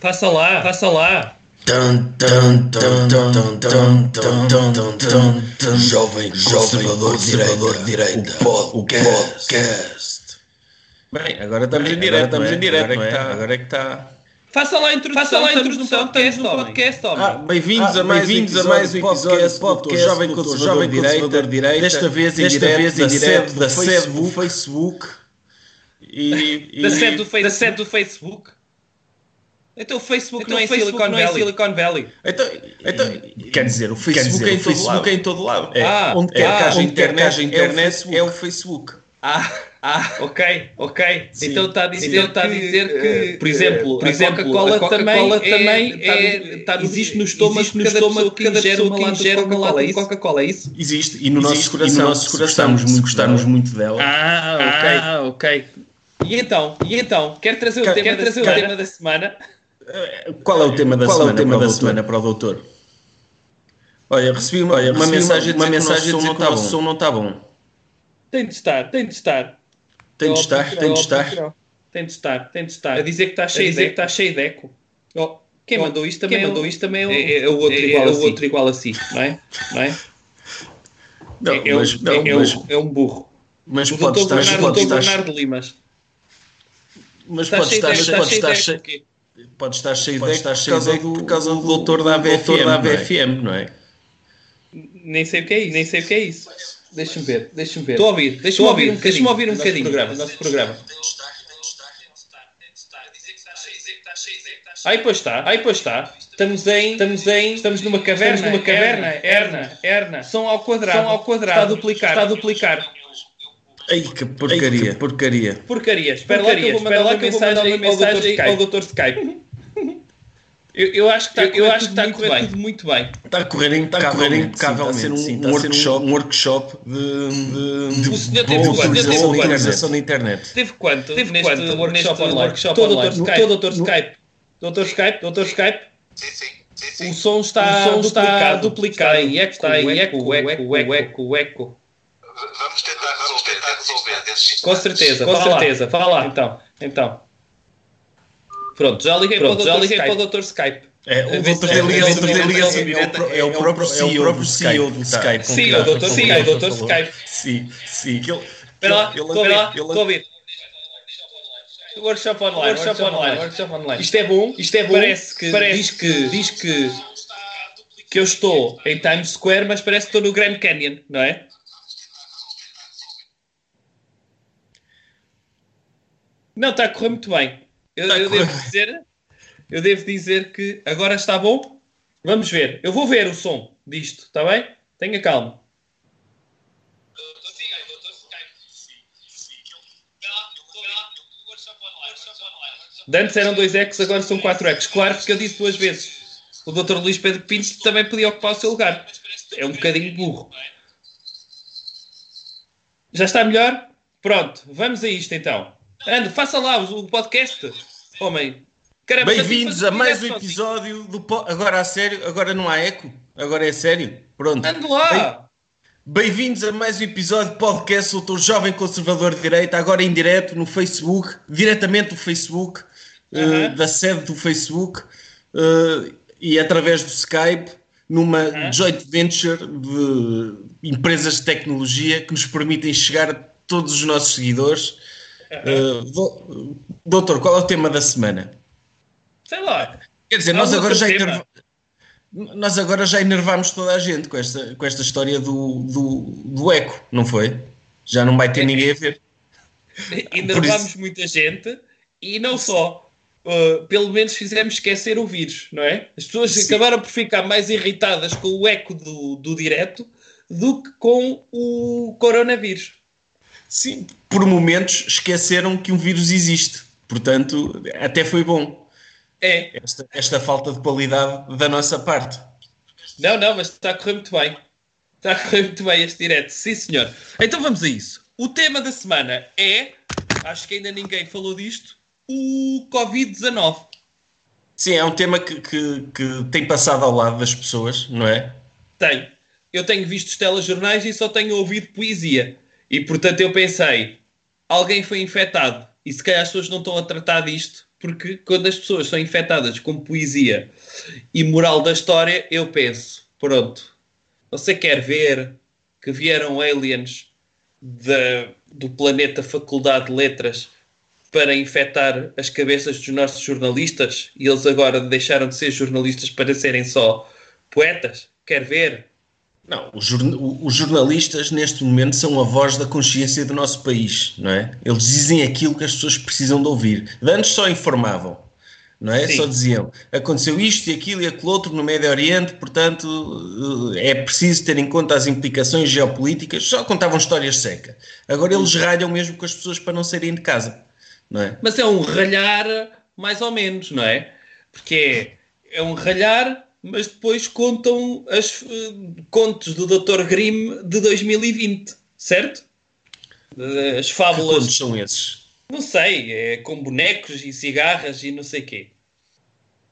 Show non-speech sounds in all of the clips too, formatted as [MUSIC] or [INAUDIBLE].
Faça lá, faça lá. Jovem Conservador de Direita, o podcast. Bem, agora estamos em direto, estamos em direto, não é? Agora é que está. Faça lá a introdução, Faça lá a introdução, podcast, estamos no Ah, podcast, homem. bem-vindos Ah, a mais bem-vindos um a mais um episódio podcast, podcast, Jovem Conservador Jovem Direita, Conservador Direita, desta vez em desta direto, vez em da direto sede, da da sede do Facebook e, [LAUGHS] e Da sede do, Face- da sede do Facebook. Então o Facebook Então não é Facebook Silicon não é. Silicon Valley. Então, então, quer dizer, o Facebook, dizer, é, em o todo Facebook lado. é em todo lado. É, Ah, onde quer ah, que haja internet, que haja internet é o Facebook. Ah, ah, ok, ok. Sim. Então está a dizer, Então está a dizer que, eh, por exemplo, por a exemplo, Coca-Cola a Coca-Cola também, também é, é- está existe no estômago existe no cada estômago pessoa que cada ingere pessoa uma que lata de ingere uma Coca-Cola, lata é de isso? Coca-Cola, é isso? Existe, e no nosso Existe, coração, e no nosso se coração, gostamos se muito gostarmos dela. muito dela. Ah, ok. Ah, ok. E então, e então, quer trazer o tema, trazer o tema da semana? Qual é o tema da Qual é o semana, tema para, da o doutor? semana para o doutor? Olha, recebi uma, Olha, uma recebi mensagem, uma uma mensagem a dizer som que o nosso som não está bom. Tem de estar, tem de estar. Tem de É estar, tem de é estar. Tem de estar, tem de estar. A dizer que está cheio, dizer de, que está cheio de eco. Oh, quem Oh, mandou isto também, quem é o- mandou isto também é o- é, é o outro é- igual é a o si. outro igual a si, não é? Não é? Não, é, é, mas, um- não, é, é mas, um- é um burro. mas O pode doutor estar, Bernardo, pode doutor estar, Bernardo Limas. mas Está pode cheio estar, pode cheio de estar? Pode estar cheio Pode de estar cheio causa de por causa do do doutor da doutor ABFM, da não é? ABFM, não é? Nem sei o que é isso, nem sei o que é isso. Deixa-me ver, deixa-me ver. Estou a ouvir, deixa-me ouvir, um bocadinho. Deixa-me ouvir um nosso bocadinho. programa. o nosso programa. Aí pois está, aí pois está. Estamos em, estamos em, estamos numa caverna, estamos numa caverna, erna, erna, som ao quadrado, som ao quadrado, está a duplicar, está a duplicar. Ai, que porcaria, Ai, que porcaria. Porcaria, espera lá que eu vou mandar uma mensagem ao doutor ao doutor Skype. Eu, eu acho que está, eu acho que está a correr tudo muito bem. Está a correr Está a correr impecavelmente. Sim, sim, está a ser um, está a ser um workshop de, de, de O senhor boa teve quanto? Teve de quanto? da internet. Teve quanto? Teve neste quanto workshop neste online? workshop Todo online? doutor No- Skype. Doutor Skype. Doutor Skype, doutor Skype. Sim, sim, sim, sim. O som está, O som está duplicado. Está em eco, está em eco, eco, eco, eco, eco. Vamos tentar, vamos tentar resolver esses Com certeza, com certeza. Fala lá. Então, então. Pronto, já liguei, Pronto, para, o já doutor liguei Skype. para o doutor Skype. É, o a ver se- direta é o próprio CEO do Skype. do Tá. Skype. Sim, Com o sim, falou. Skype. Sim, sim. Que ele- Espera lá, estou a estou a ver. Workshop online, workshop online, workshop online. Isto é bom, isto é bom. Parece que, diz que, diz que, que eu estou em Times Square, mas parece que estou no Grand Canyon, não é? Não, está a correr muito bem. Eu, a eu devo dizer, eu devo dizer que agora está bom. Vamos ver. Eu vou ver o som disto, está bem? Tenha calma. De antes eram dois ecos, agora são quatro ecos. Claro, porque eu disse duas vezes. O Dr. Luís Pedro Pinto também podia ocupar o seu lugar. É um bocadinho burro. Já está melhor? Pronto, vamos a isto então. Ando, faça lá o podcast. Homem. Caramba, Bem-vindos a mais um episódio do. po- Agora a sério, agora não há eco, agora é sério. Pronto. Ando lá. Bem-vindos a mais um episódio de podcast Doutor Jovem Conservador de Direita, agora em direto no Facebook, diretamente do Facebook, eh, Aham. da sede do Facebook eh, e através do Skype, numa joint venture de empresas de tecnologia que nos permitem chegar a todos os nossos seguidores. Eh, do- doutor, qual é o tema da semana? Sei lá. Quer dizer, nós agora, já enerva- nós agora já enervámos toda a gente com esta, com esta história do, do, do eco, não foi? Já não vai ter ninguém a ver. Enervámos muita gente e não só. Uh, pelo menos fizemos esquecer o vírus, não é? As pessoas Sim. acabaram por ficar mais irritadas com o eco do, do direto do que com o coronavírus. Sim, por momentos esqueceram que um vírus existe. Portanto, até foi bom É, esta, esta falta de qualidade da nossa parte. não, não, mas está a correr muito bem. Está a correr muito bem este direto, sim senhor. Então vamos a isso. O tema da semana é, acho que ainda ninguém falou disto, o Covid-19. Sim, é um tema que, que, que tem passado ao lado das pessoas, não é? Tenho. Eu tenho visto os telejornais e só tenho ouvido poesia. E portanto eu pensei, alguém foi infectado e se calhar as pessoas não estão a tratar disto porque quando as pessoas são infectadas com poesia e moral da história, eu penso, pronto, você quer ver que vieram aliens da- do planeta Faculdade de Letras para infectar as cabeças dos nossos jornalistas e eles agora deixaram de ser jornalistas para serem só poetas? Quer ver? Não, os, os jornalistas neste momento são a voz da consciência do nosso país, não é? Eles dizem aquilo que as pessoas precisam de ouvir. De antes só informavam, não é? Sim. Só diziam aconteceu isto e aquilo e aquilo outro no Médio Oriente, portanto eh, é preciso ter em conta as implicações geopolíticas. Só contavam histórias secas. Agora eles ralham mesmo com as pessoas para não saírem de casa, não é? Mas é um ralhar mais ou menos, não é? Porque é, é um ralhar, mas depois contam as eh, contos do Dr. Grimm de 2020, certo? As Que fábulas, contos são esses? não sei, é com bonecos e cigarras e não sei quê.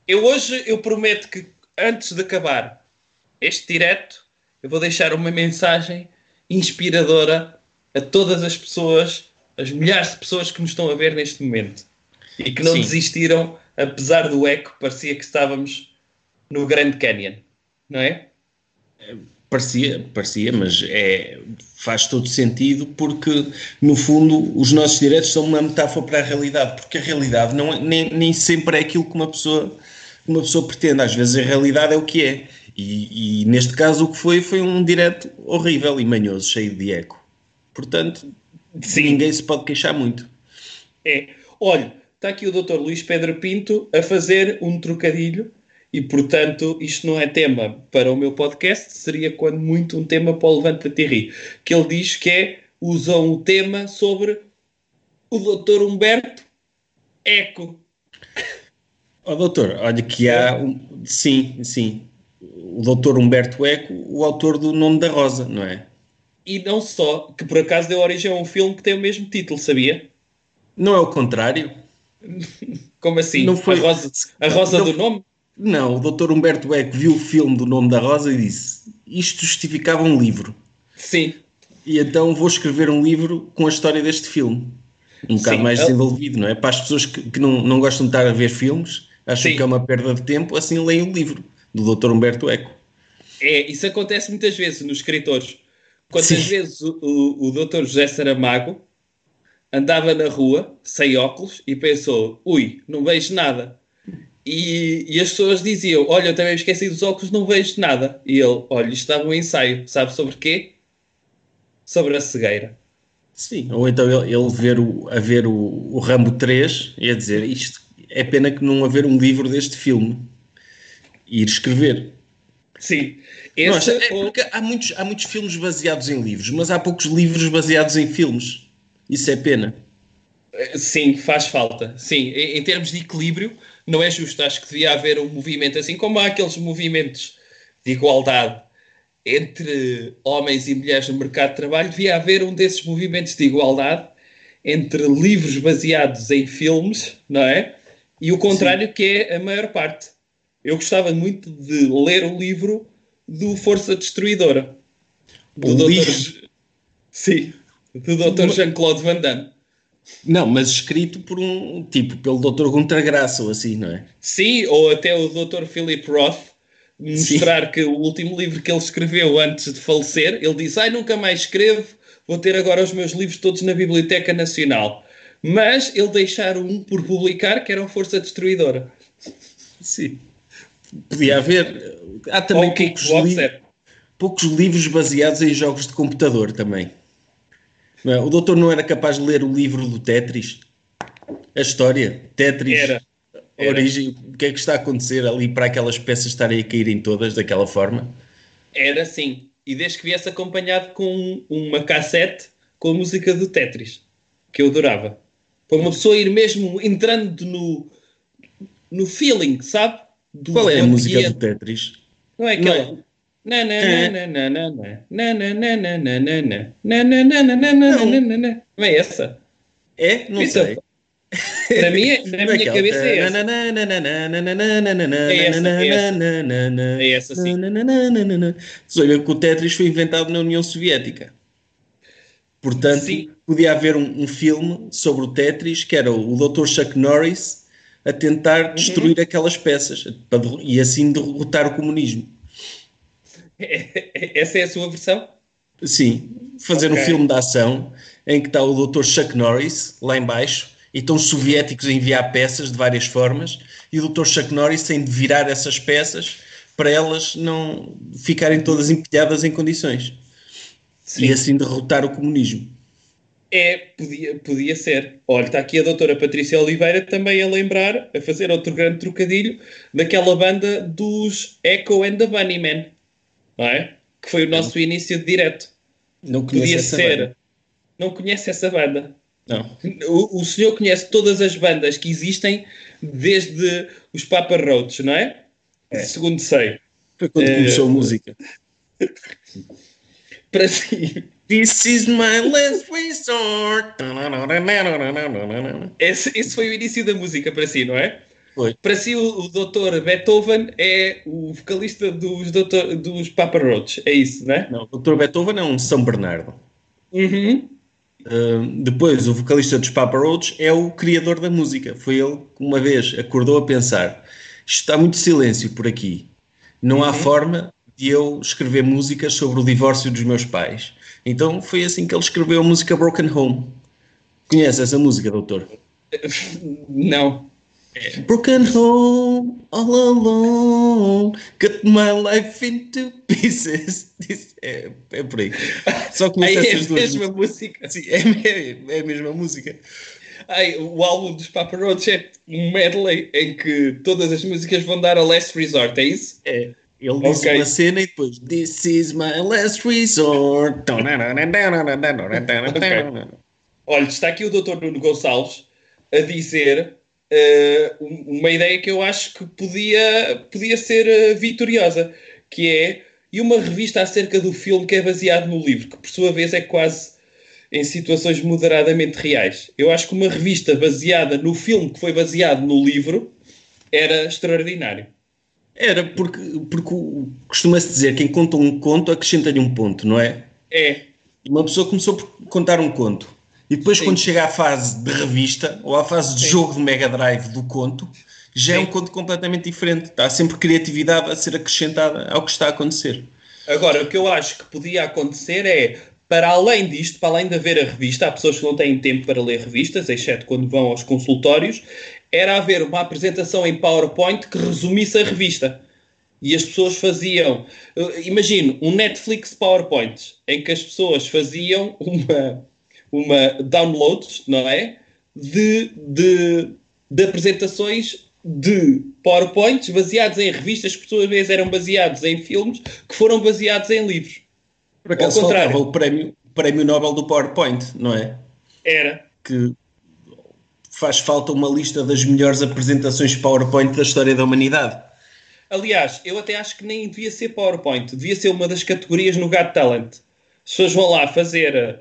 Eu hoje, eu prometo que antes de acabar este direto, eu vou deixar uma mensagem inspiradora a todas as pessoas, as milhares de pessoas que nos estão a ver neste momento e que não Sim. desistiram, apesar do eco, parecia que estávamos no Grand Canyon, não é? Parecia, parecia, mas é, faz todo sentido porque, no fundo, os nossos direitos são uma metáfora para a realidade, porque a realidade não, é- nem, nem sempre é aquilo que uma pessoa, uma pessoa pretende. Às vezes a realidade é o que é. E, e neste caso o que foi foi um direto horrível e manhoso, cheio de eco. Portanto, ninguém se pode queixar muito. É. Olha, está aqui o Dr. Luís Pedro Pinto a fazer um trocadilho e, portanto, isto não é tema para o meu podcast, seria quando muito um tema para o Levanta-te e Ri, que ele diz que é, usam o tema sobre o Dr. Humberto Eco. Ó doutor, olha que há, um, sim, sim, o doutor Humberto Eco, o autor do Nome da Rosa, não é? E não só, que por acaso deu origem a um filme que tem o mesmo título, sabia? Não é o contrário? [LAUGHS] Como assim? Não foi- A Rosa, a rosa Não- do Nome? Não, o Dr. Humberto Eco viu o filme do Nome da Rosa e disse: Isto justificava um livro. Sim. E então vou escrever um livro com a história deste filme. Um bocado Sim, mais é- desenvolvido, não é? Para as pessoas que, que não, não gostam de estar a ver filmes, acham Sim. que é uma perda de tempo, assim leem o livro do Dr. Humberto Eco. É, isso acontece muitas vezes nos escritores. Quantas Sim. vezes o, o, o Dr. José Saramago andava na rua, sem óculos, e pensou: ui, não vejo nada. E, e as pessoas diziam: olha, eu também esqueci dos óculos, não vejo nada. E ele: olha, isto estava um ensaio, sabe sobre quê? Sobre a cegueira. Sim, ou então ele, ele ver o, a ver o, o Rambo 3 e a dizer isto é pena que não haver um livro deste filme e ir escrever. Sim. Não, é ou- porque há muitos, há muitos filmes baseados em livros, mas há poucos livros baseados em filmes. Isso é pena. Sim, faz falta. Sim, em, em termos de equilíbrio, não é justo. Acho que devia haver um movimento, assim como há aqueles movimentos de igualdade entre homens e mulheres no mercado de trabalho, devia haver um desses movimentos de igualdade entre livros baseados em filmes, não é? E o contrário, que é a maior parte. Eu gostava muito de ler o livro do Força Destruidora. Do O Dr. Sim, do Dr. Jean-Claude Van Damme. Não, mas escrito por um tipo, pelo Dr. Gunter Graça ou assim, não é? Sim, ou até o Dr. Philip Roth mostrar que o último livro que ele escreveu antes de falecer, ele disse: Ai, nunca mais escrevo, vou ter agora os meus livros todos na Biblioteca Nacional. Mas ele deixar um por publicar, que era o Força Destruidora. Sim. Podia haver. Há também Ou poucos, li- poucos livros baseados em jogos de computador também. É? O doutor não era capaz de ler o livro do Tetris? A história? Tetris? Era. Era. origem? O que é que está a acontecer ali para aquelas peças estarem a caírem todas daquela forma? Era assim. E desde que viesse acompanhado com uma cassete com a música do Tetris, que eu adorava. Para uma pessoa ir mesmo entrando no, no feeling, sabe? Do Qual é a música do Tetris? Não é aquela. Não Na, não é essa? É? Não Pizza. sei. Na minha, na minha cabeça é essa. É essa, sim. Sabiam que o Tetris foi inventado na União Soviética. Portanto, sim. podia haver um, um filme sobre o Tetris, que era o Dr. Chuck Norris a tentar destruir uhum. aquelas peças e assim derrotar o comunismo. [LAUGHS] Essa é a sua versão? Sim, fazer Ok. um filme de ação em que está o Dr. Chuck Norris lá em baixo e estão os soviéticos a enviar peças de várias formas e o Dr. Chuck Norris tem de virar essas peças para elas não ficarem todas empilhadas em condições Sim. e assim derrotar o comunismo. É, podia, podia ser. Olha, está aqui a doutora Patrícia Oliveira também a lembrar, a fazer outro grande trocadilho, daquela banda dos Echo and the Bunnymen, não é? Que foi o nosso início de direto. Não Podia ser. banda. Não conhece essa banda? Não. O, o senhor conhece todas as bandas que existem desde os Papa Roach, não é? Segundo sei. Foi quando Eh, começou a música. [LAUGHS] Para si, This is my last resort. esse, esse foi o início da música para si, não é? Foi. Para si, o, o Dr. Beethoven é o vocalista dos, doutor, dos Papa Roach. É isso, não é? Não, o Dr. Beethoven é um São Bernardo. Uhum. Uh, depois, o vocalista dos Papa Roach é o criador da música. Foi ele que uma vez acordou a pensar: está muito silêncio por aqui. Não há forma de eu escrever músicas sobre o divórcio dos meus pais. Então foi assim que ele escreveu a música Broken Home. Conhece essa música, doutor? [LAUGHS] Não. Broken home, all alone, cut my life into pieces. [LAUGHS] Isso é, é por aí. Só Aí conheço é a essas duas. mesma música. Sim, é, é- é a mesma música. Ai, o álbum dos Papa Roach é um medley em que todas as músicas vão dar a last resort, é isso? É, ele disse Ok. uma cena e depois This is my last resort. [LAUGHS] Olha, está aqui o Dr. Nuno Gonçalves a dizer uma ideia que eu acho que podia, podia ser eh, vitoriosa, que é e uma revista acerca do filme que é baseado no livro, que por sua vez é quase em situações moderadamente reais. Eu acho que uma revista baseada no filme que foi baseado no livro era extraordinário. Era porque, porque costuma-se dizer quem conta um conto acrescenta-lhe um ponto, não é? É, Uma pessoa começou por contar um conto. E depois, Sim. quando chega à fase de revista ou à fase de Sim. jogo de Mega Drive do conto, já é Sim. um conto completamente diferente. Está sempre criatividade a ser acrescentada ao que está a acontecer. Agora, o que eu acho que podia acontecer é, para além disto, para além de haver a revista, há pessoas que não têm tempo para ler revistas, exceto quando vão aos consultórios, era haver uma apresentação em PowerPoint que resumisse a revista. E as pessoas faziam, eh, imagino, um Netflix PowerPoint, em que as pessoas faziam uma, uma downloads, não é? De, de, de apresentações de PowerPoints baseados em revistas que, por sua vez, eram baseados em filmes que foram baseados em livros. Por acaso Ao contrário. o prémio, prémio Nobel do PowerPoint, não é? Era. Que faz falta uma lista das melhores apresentações PowerPoint da história da humanidade. Aliás, eu até acho que nem devia ser PowerPoint, devia ser uma das categorias no Got Talent. As pessoas vão lá fazer eh,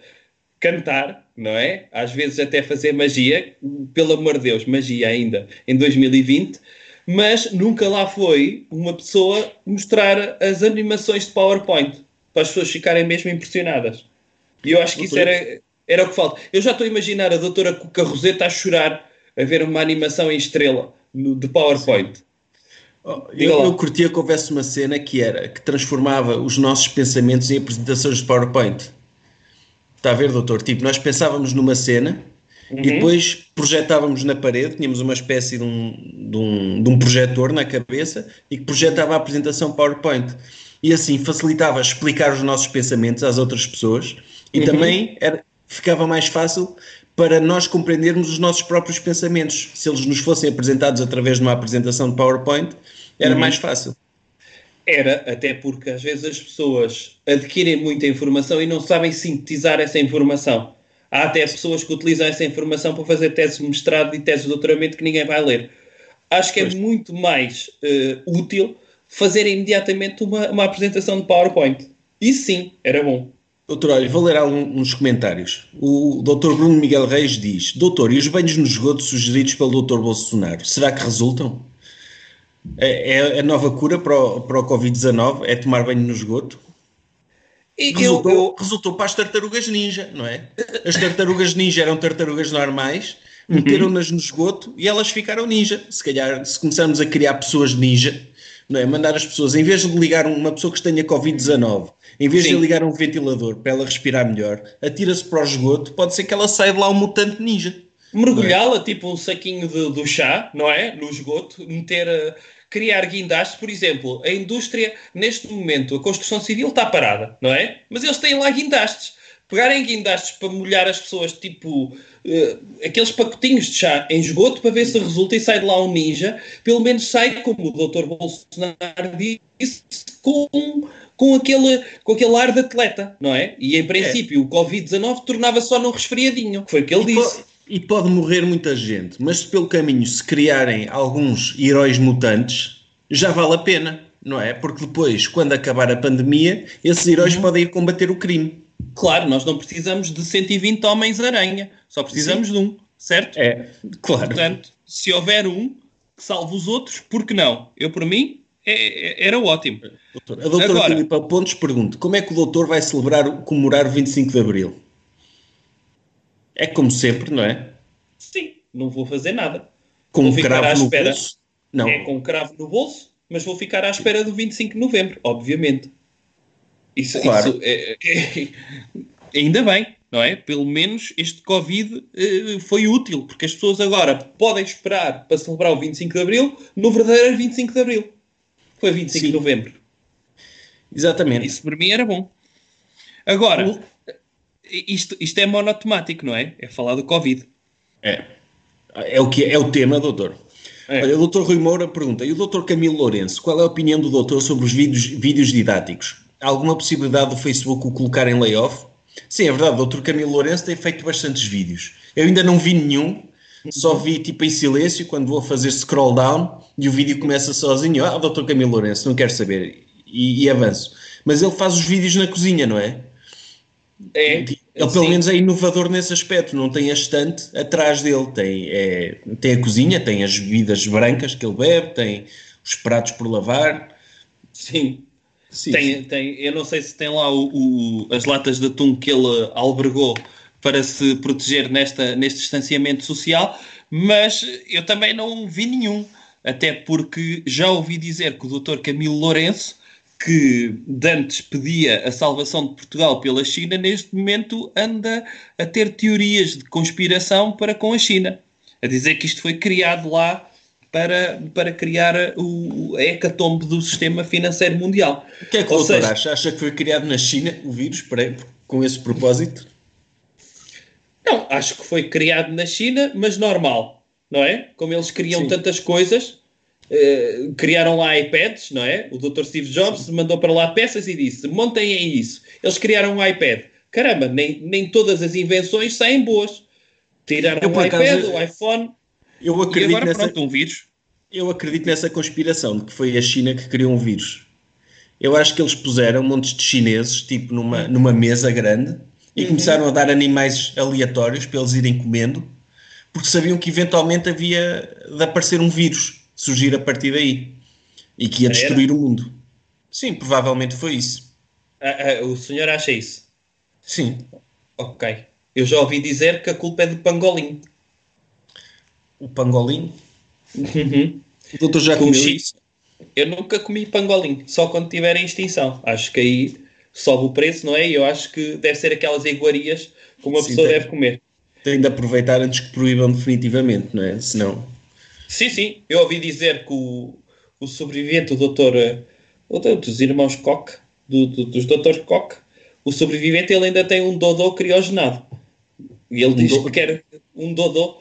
cantar, não é? Às vezes até fazer magia, pelo amor de Deus, magia ainda em 2020, mas nunca lá foi uma pessoa mostrar as animações de PowerPoint para as pessoas ficarem mesmo impressionadas. E eu acho que isso era, era o que falta. Eu já estou a imaginar a doutora Cuca Roseta a chorar a ver uma animação em estrela no- de PowerPoint. Oh, Diga Eu, eu curtia que houvesse uma cena que era que transformava os nossos pensamentos em apresentações de PowerPoint. Está a ver, doutor? Tipo, nós pensávamos numa cena Uhum. e depois projetávamos na parede, tínhamos uma espécie de um, de, um, de um projetor na cabeça e que projetava a apresentação PowerPoint. E assim facilitava explicar os nossos pensamentos às outras pessoas e Uhum. também era, ficava mais fácil para nós compreendermos os nossos próprios pensamentos. Se eles nos fossem apresentados através de uma apresentação de PowerPoint, era Uhum. mais fácil. Era, até porque às vezes as pessoas adquirem muita informação e não sabem sintetizar essa informação. Há até pessoas que utilizam essa informação para fazer teses de mestrado e teses de doutoramento que ninguém vai ler. Acho que é muito mais eh, útil fazer imediatamente uma, uma apresentação de PowerPoint. Isso sim, era bom. Doutor, olha, vou ler alguns comentários. O doutor Bruno Miguel Reis diz: Doutor, e os banhos no esgoto sugeridos pelo doutor Bolsonaro, será que resultam? É, é a nova cura para o, para o Covid-19? É tomar banho no esgoto? E eu, Resultou, eu- resultou para as tartarugas ninja, não é? As tartarugas ninja eram tartarugas normais, meteram-nas no esgoto e elas ficaram ninja. Se calhar, se começarmos a criar pessoas ninja, não é? Mandar as pessoas, em vez de ligar uma pessoa que tenha Covid-19, em vez Sim. de ligar um ventilador para ela respirar melhor, atira-se para o esgoto, pode ser que ela saia de lá um mutante ninja. Mergulhá-la, tipo um saquinho de- do chá, não é? No esgoto, meter. eh, criar guindastes, por exemplo, a indústria, neste momento, a construção civil está parada, não é? Mas eles têm lá guindastes. Pegarem guindastes para molhar as pessoas, tipo eh, aqueles pacotinhos de chá em esgoto, para ver se resulta e sai de lá um ninja, pelo menos sai, como o Dr. Bolsonaro disse, com, com, aquele, com aquele ar de atleta, não é? E em princípio o Covid-19 tornava só num resfriadinho, que foi o que ele E disse. E pode morrer muita gente, mas se pelo caminho se criarem alguns heróis mutantes, já vale a pena, não é? Porque depois, quando acabar a pandemia, esses heróis podem ir combater o crime. Claro, nós não precisamos de 120 Homens-Aranha, só precisamos de um, certo? É, claro. Portanto, se houver um que salve os outros, por que não? Eu, por mim, é- é- era ótimo. A doutora Agora- Filipa Pontes pergunta: como é que o doutor vai celebrar, o- comemorar o 25 de Abril? É como sempre, não é? Sim, não vou fazer nada. Com Vou um cravo no bolso? Não. É com um cravo no bolso, mas vou ficar à espera do 25 de novembro, obviamente. Isso, Claro. isso é- é- ainda bem, não é? Pelo menos este Covid eh, foi útil, porque as pessoas agora podem esperar para celebrar o 25 de Abril no verdadeiro 25 de Abril. Foi 25 Sim. de novembro. Exatamente. Isso para mim era bom. Agora, isto, isto é monotemático, não é? É falar do Covid. É. É o que é, é o tema, doutor. É. Olha, o doutor Rui Moura pergunta: e o doutor Camilo Lourenço, qual é a opinião do doutor sobre os vídeos, vídeos didáticos? Há alguma possibilidade do Facebook o colocar em layoff? Sim, é verdade, o doutor Camilo Lourenço tem feito bastantes vídeos. Eu ainda não vi nenhum, só vi tipo em silêncio quando vou fazer scroll down e o vídeo começa sozinho. Ah, o doutor Camilo Lourenço, não quero saber. E, e avanço. Mas ele faz os vídeos na cozinha, não é? É, Ele pelo sim. menos é inovador nesse aspecto, não tem a estante atrás dele, tem, é, tem a cozinha, tem as bebidas brancas que ele bebe, tem os pratos por lavar. Sim. Sim, Tem, tem, eu não sei se tem lá o, o- as latas de atum que ele albergou para se proteger nesta, neste distanciamento social, mas eu também não vi nenhum. Até porque já ouvi dizer que o Dr. Camilo Lourenço, que de antes pedia a salvação de Portugal pela China, neste momento anda a ter teorias de conspiração para com a China. A dizer que isto foi criado lá para, para criar o, a hecatombe do sistema financeiro mundial. O que é que o seja- acha? Acha que foi criado na China o vírus para, com esse propósito? Não, acho que foi criado na China, mas normal, não é? Como eles criam Sim. tantas coisas, eh, criaram lá iPads, não é? O Dr. Steve Jobs mandou para lá peças e disse: montem isso. Eles criaram um iPad. Caramba, nem, nem todas as invenções saem boas. Tiraram Eu, o iPad, acaso, o iPhone Eu e acredito, agora nessa, pronto, um vírus. eu acredito nessa conspiração de que foi a China que criou um vírus. Eu acho que eles puseram montes de chineses, tipo numa, numa mesa grande, e começaram a dar animais aleatórios para eles irem comendo, porque sabiam que eventualmente havia de aparecer um vírus, surgir a partir daí, e que ia Era? destruir o mundo. Sim, provavelmente foi isso. Ah, ah, o senhor acha isso? Sim. Ok. Eu já ouvi dizer que a culpa é do pangolim. O pangolim. O doutor já Com comeu isso? Eu nunca comi pangolim, só quando tiver em extinção. Acho que aí sobe o preço, não é? E eu acho que deve ser aquelas iguarias que uma Sim, pessoa tem. deve comer. Tem de aproveitar antes que proíbam definitivamente, não é? Senão. Sim, sim. Eu ouvi dizer que o, o sobrevivente, o doutor, o doutor dos irmãos Koch, do, do- dos doutores Koch, o sobrevivente ele ainda tem um dodô criogenado. E ele diz dodô? que quer um dodô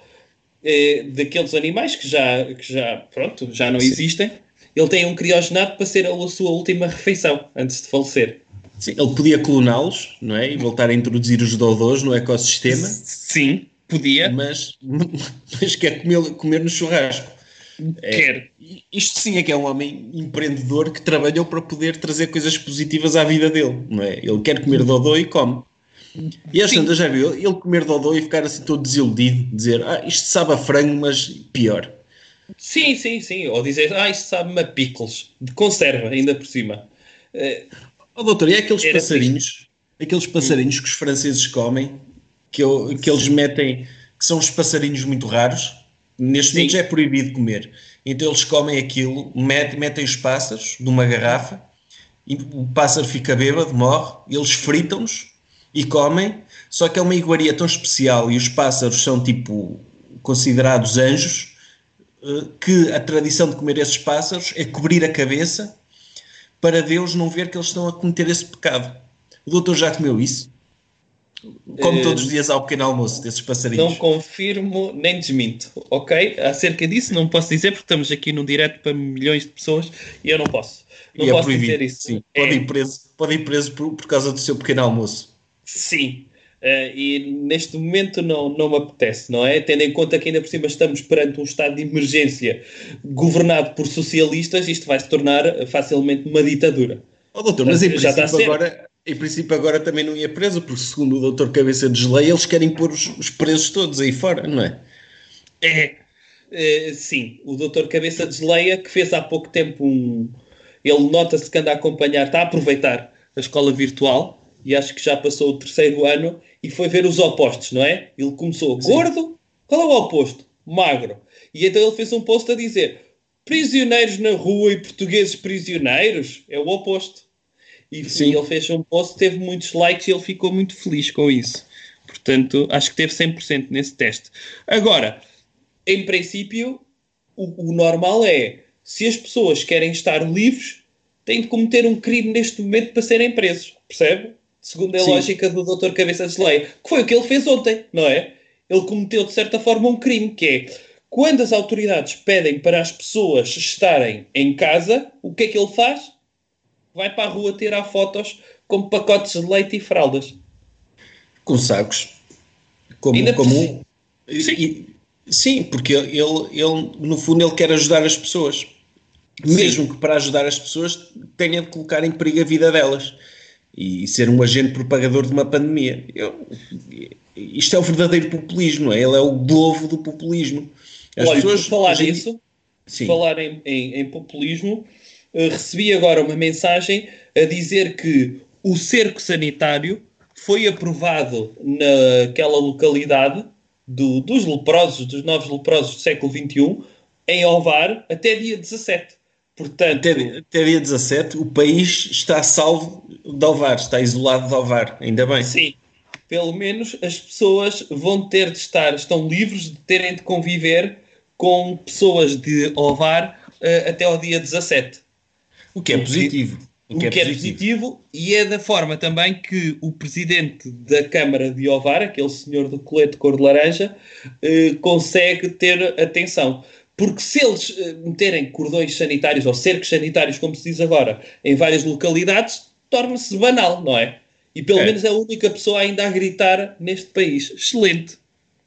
eh, daqueles animais que já, que já, pronto, já não existem. Ele tem um criogenado para ser a sua última refeição antes de falecer. Sim, ele podia cloná-los, não é? E voltar a introduzir os dodôs no ecossistema, Sim, podia. mas, mas quer comer, comer no churrasco. Quer. E Isto sim é que é um homem empreendedor que trabalhou para poder trazer coisas positivas à vida dele, não é? Ele quer comer dodô e come. E Sim. tantas já viu ele comer dodô e ficar assim todo desiludido, dizer ah, isto sabe a frango, mas pior. Sim, sim, sim. Ou dizer, ah, isto sabe-me a pickles. De conserva, ainda por cima. Eh, Oh, doutor, e aqueles Era passarinhos, aqueles passarinhos que os franceses comem, que, eu- que eles metem, que são os passarinhos muito raros. Neste momento já é proibido comer. Então eles comem aquilo, met- metem os pássaros numa garrafa, e o pássaro fica bêbado, morre, eles fritam-nos e comem, só que é uma iguaria tão especial e os pássaros são tipo considerados anjos, eh, que a tradição de comer esses pássaros é cobrir a cabeça para Deus não ver que eles estão a cometer esse pecado. O doutor já comeu isso? Come Eh, todos os dias ao pequeno almoço desses passarinhos. Não confirmo nem desminto, ok? Acerca disso não posso dizer porque estamos aqui num direto para milhões de pessoas e eu não posso. Não e é posso proibido. dizer isso. Sim. É, Pode ir preso, pode ir preso por, por causa do seu pequeno almoço. Sim. Eh, e neste momento não, não me apetece, não é? Tendo em conta que ainda por cima estamos perante um estado de emergência governado por socialistas, isto vai se tornar facilmente uma ditadura. Oh, doutor, mas em princípio, agora, em princípio agora também não ia preso, porque segundo o doutor Cabeça de Geleia, eles querem pôr os, os presos todos aí fora, não é? É, eh, sim, o doutor Cabeça de Geleia, que fez há pouco tempo um. Ele nota-se que anda a acompanhar, está a aproveitar a escola virtual e acho que já passou o terceiro ano e foi ver os opostos, não é? Ele começou gordo, qual é o oposto? Magro. E então ele fez um post a dizer: prisioneiros na rua e portugueses prisioneiros é o oposto. E, Sim. e ele fez um post, teve muitos likes e ele ficou muito feliz com isso. Portanto, acho que teve 100% nesse teste. Agora, em princípio, o, o normal é, se as pessoas querem estar livres, têm de cometer um crime neste momento para serem presos, percebe? Segundo a Sim. lógica do Dr. Cabeça de Lei, que foi o que ele fez ontem, não é? Ele cometeu, de certa forma, um crime, que é, quando as autoridades pedem para as pessoas estarem em casa, o que é que ele faz? Vai para a rua tirar fotos com pacotes de leite e fraldas. Com sacos. Como, Ainda como um- e- e- sim, porque ele, ele, no fundo, ele quer ajudar as pessoas. Mesmo que para ajudar as pessoas tenha de colocar em perigo a vida delas. E ser um agente propagador de uma pandemia. Eu- isto é o verdadeiro populismo, é? Ele é o globo do populismo. As Olha, pessoas, falar Sim. falar em, em- em populismo, recebi agora uma mensagem a dizer que o cerco sanitário foi aprovado naquela localidade do- dos leprosos, dos novos leprosos do século XXI, em Ovar, até dia 17. Portanto, Até, até dia 17, o país está salvo de Ovar, está isolado de Ovar, ainda bem. sim, pelo menos as pessoas vão ter de estar, estão livres de terem de conviver com pessoas de Ovar eh, até ao dia 17. O que é O que- positivo. O que, é, positivo e é da forma também que o presidente da Câmara de Ovar, aquele senhor do colete cor de laranja, eh, consegue ter atenção. Porque se eles eh, meterem cordões sanitários ou cercos sanitários, como se diz agora, em várias localidades, torna-se banal, não é? E pelo É. menos é a única pessoa ainda a gritar neste país. Excelente.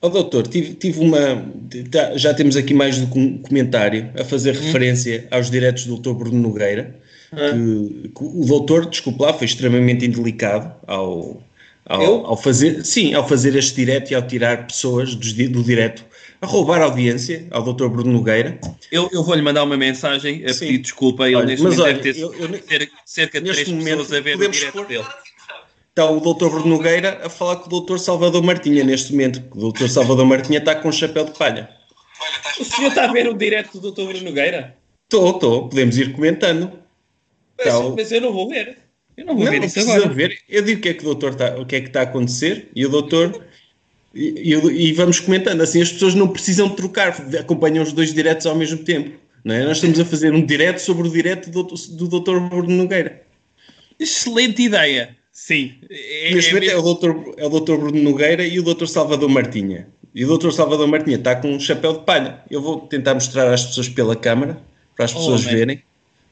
Ó doutor, tive, tive uma. tá- já temos aqui mais do que um comentário a fazer referência aos diretos do doutor Bruno Nogueira. Que, que o doutor, desculpe lá, foi extremamente indelicado ao, ao, ao fazer, sim, ao fazer este direto e ao tirar pessoas di- do direto, a roubar audiência ao doutor Bruno Nogueira. Eu, eu vou-lhe mandar uma mensagem a Sim. pedir desculpa. Ele Olha, neste mas momento olha, deve ter eu- eu cerca- de três momento pessoas a ver o direto pôr- dele. Está o doutor Bruno Nogueira a falar com o doutor Salvador Martinha neste momento. O doutor Salvador Martinha está com um chapéu de palha. Olha, estás O senhor está a ver o direto do Dr. Bruno Nogueira? Estou, estou, podemos ir comentando. Mas, Tá, o- mas eu não vou ver. Eu não vou Não, ver isso agora. ver. Eu digo o que é que o doutor está, o que é que está a acontecer e o doutor e, e- e vamos comentando. Assim as pessoas não precisam trocar, acompanham os dois diretos ao mesmo tempo. Não é? Nós estamos a fazer um direto sobre o direto do, do doutor Bruno Nogueira. Excelente ideia. Sim. É, Neste é momento é o, doutor, é o doutor Bruno Nogueira e o doutor Salvador Martinha. E o doutor Salvador Martinha está com um chapéu de palha. Eu vou tentar mostrar às pessoas pela câmara, para as Oh, pessoas man. verem o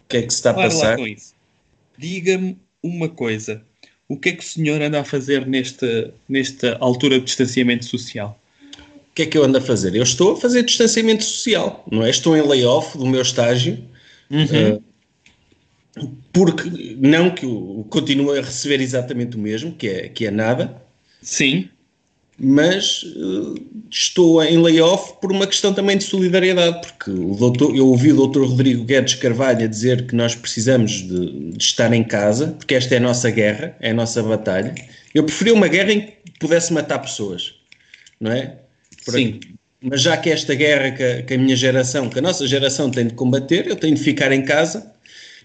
que é que se está a passar. Diga-me uma coisa. O que é que o senhor anda a fazer neste, nesta altura de distanciamento social? O que é que eu ando a fazer? Eu estou a fazer distanciamento social, não é? Estou em layoff do meu estágio, Uhum. uh, porque não que eu continue a receber exatamente o mesmo, que é, que é nada, Sim. mas uh, estou em layoff por uma questão também de solidariedade, porque o doutor, eu ouvi o doutor Rodrigo Guedes Carvalho a dizer que nós precisamos de, de estar em casa, porque esta é a nossa guerra, é a nossa batalha. Eu preferia uma guerra em que pudesse matar pessoas, não é? Por Sim. Mas já que esta guerra que a, que a minha geração, que a nossa geração tem de combater, eu tenho de ficar em casa,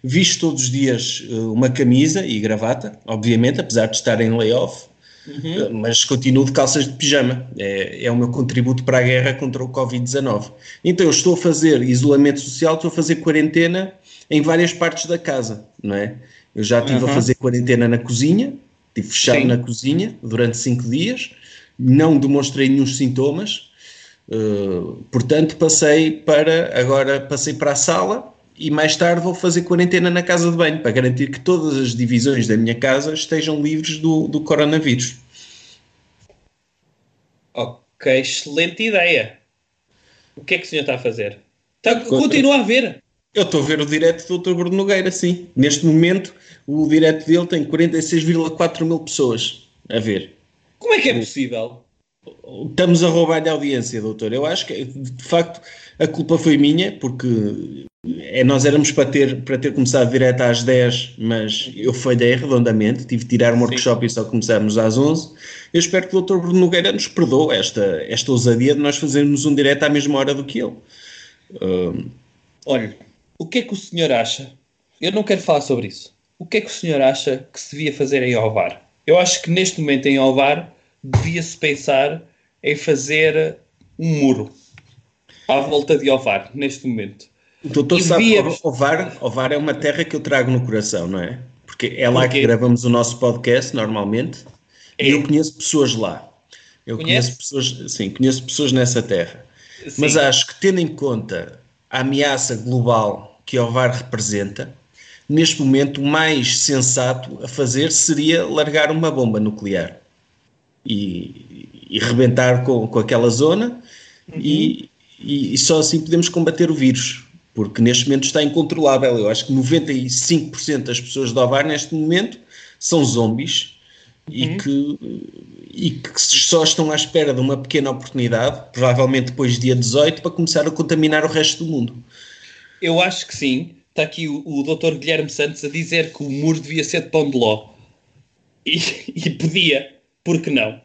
visto todos os dias eh, uma camisa e gravata, obviamente, apesar de estar em layoff, eh, mas continuo de calças de pijama. É, é o meu contributo para a guerra contra o Covid-19. Então eu estou a fazer isolamento social, estou a fazer quarentena em várias partes da casa, não é? Eu já estive a Uhum. fazer quarentena na cozinha, estive fechado Sim. na cozinha durante cinco dias, não demonstrei nenhum sintomas, Uh, portanto, passei para agora passei para a sala e mais tarde vou fazer quarentena na casa de banho para garantir que todas as divisões da minha casa estejam livres do, do coronavírus. Ok, excelente ideia. O que é que o senhor está a fazer? Está, continua a ver. Eu estou a ver o direto do Dr. Bruno Nogueira, sim. Neste momento, o direto dele tem 46,4 mil pessoas a ver. Como é que é possível? Estamos a roubar-lhe a audiência, doutor. Eu acho que, de facto, a culpa foi minha, porque é, nós éramos para ter, para ter começado direto às 10, mas eu falhei redondamente, tive de tirar um workshop e só começámos às 11. Eu espero que o doutor Bruno Nogueira nos perdoe esta, esta ousadia de nós fazermos um direto à mesma hora do que ele. Hum, Olha, o que é que o senhor acha? Eu não quero falar sobre isso. O que é que o senhor acha que se devia fazer em Ovar? Eu acho que neste momento em Ovar devia-se pensar em fazer um muro à volta de Ovar, neste momento. O doutor E sabe Ovar, Ovar é uma terra que eu trago no coração, não é? Porque é lá Porquê? que gravamos o nosso podcast, normalmente, e É. eu conheço pessoas lá. Eu Conhece? conheço pessoas, sim, conheço pessoas nessa terra. Sim. Mas acho que tendo em conta a ameaça global que Ovar representa, neste momento o mais sensato a fazer seria largar uma bomba nuclear e, e rebentar com, com aquela zona e, e- e só assim podemos combater o vírus, porque neste momento está incontrolável. Eu acho que 95% das pessoas de Ovar neste momento são zombies e, que, e que só estão à espera de uma pequena oportunidade, provavelmente depois de dia 18, para começar a contaminar o resto do mundo. Eu acho que sim. Está aqui o, o Dr. Guilherme Santos a dizer que o muro devia ser de pão de ló. E, [LAUGHS] e podia, por que não?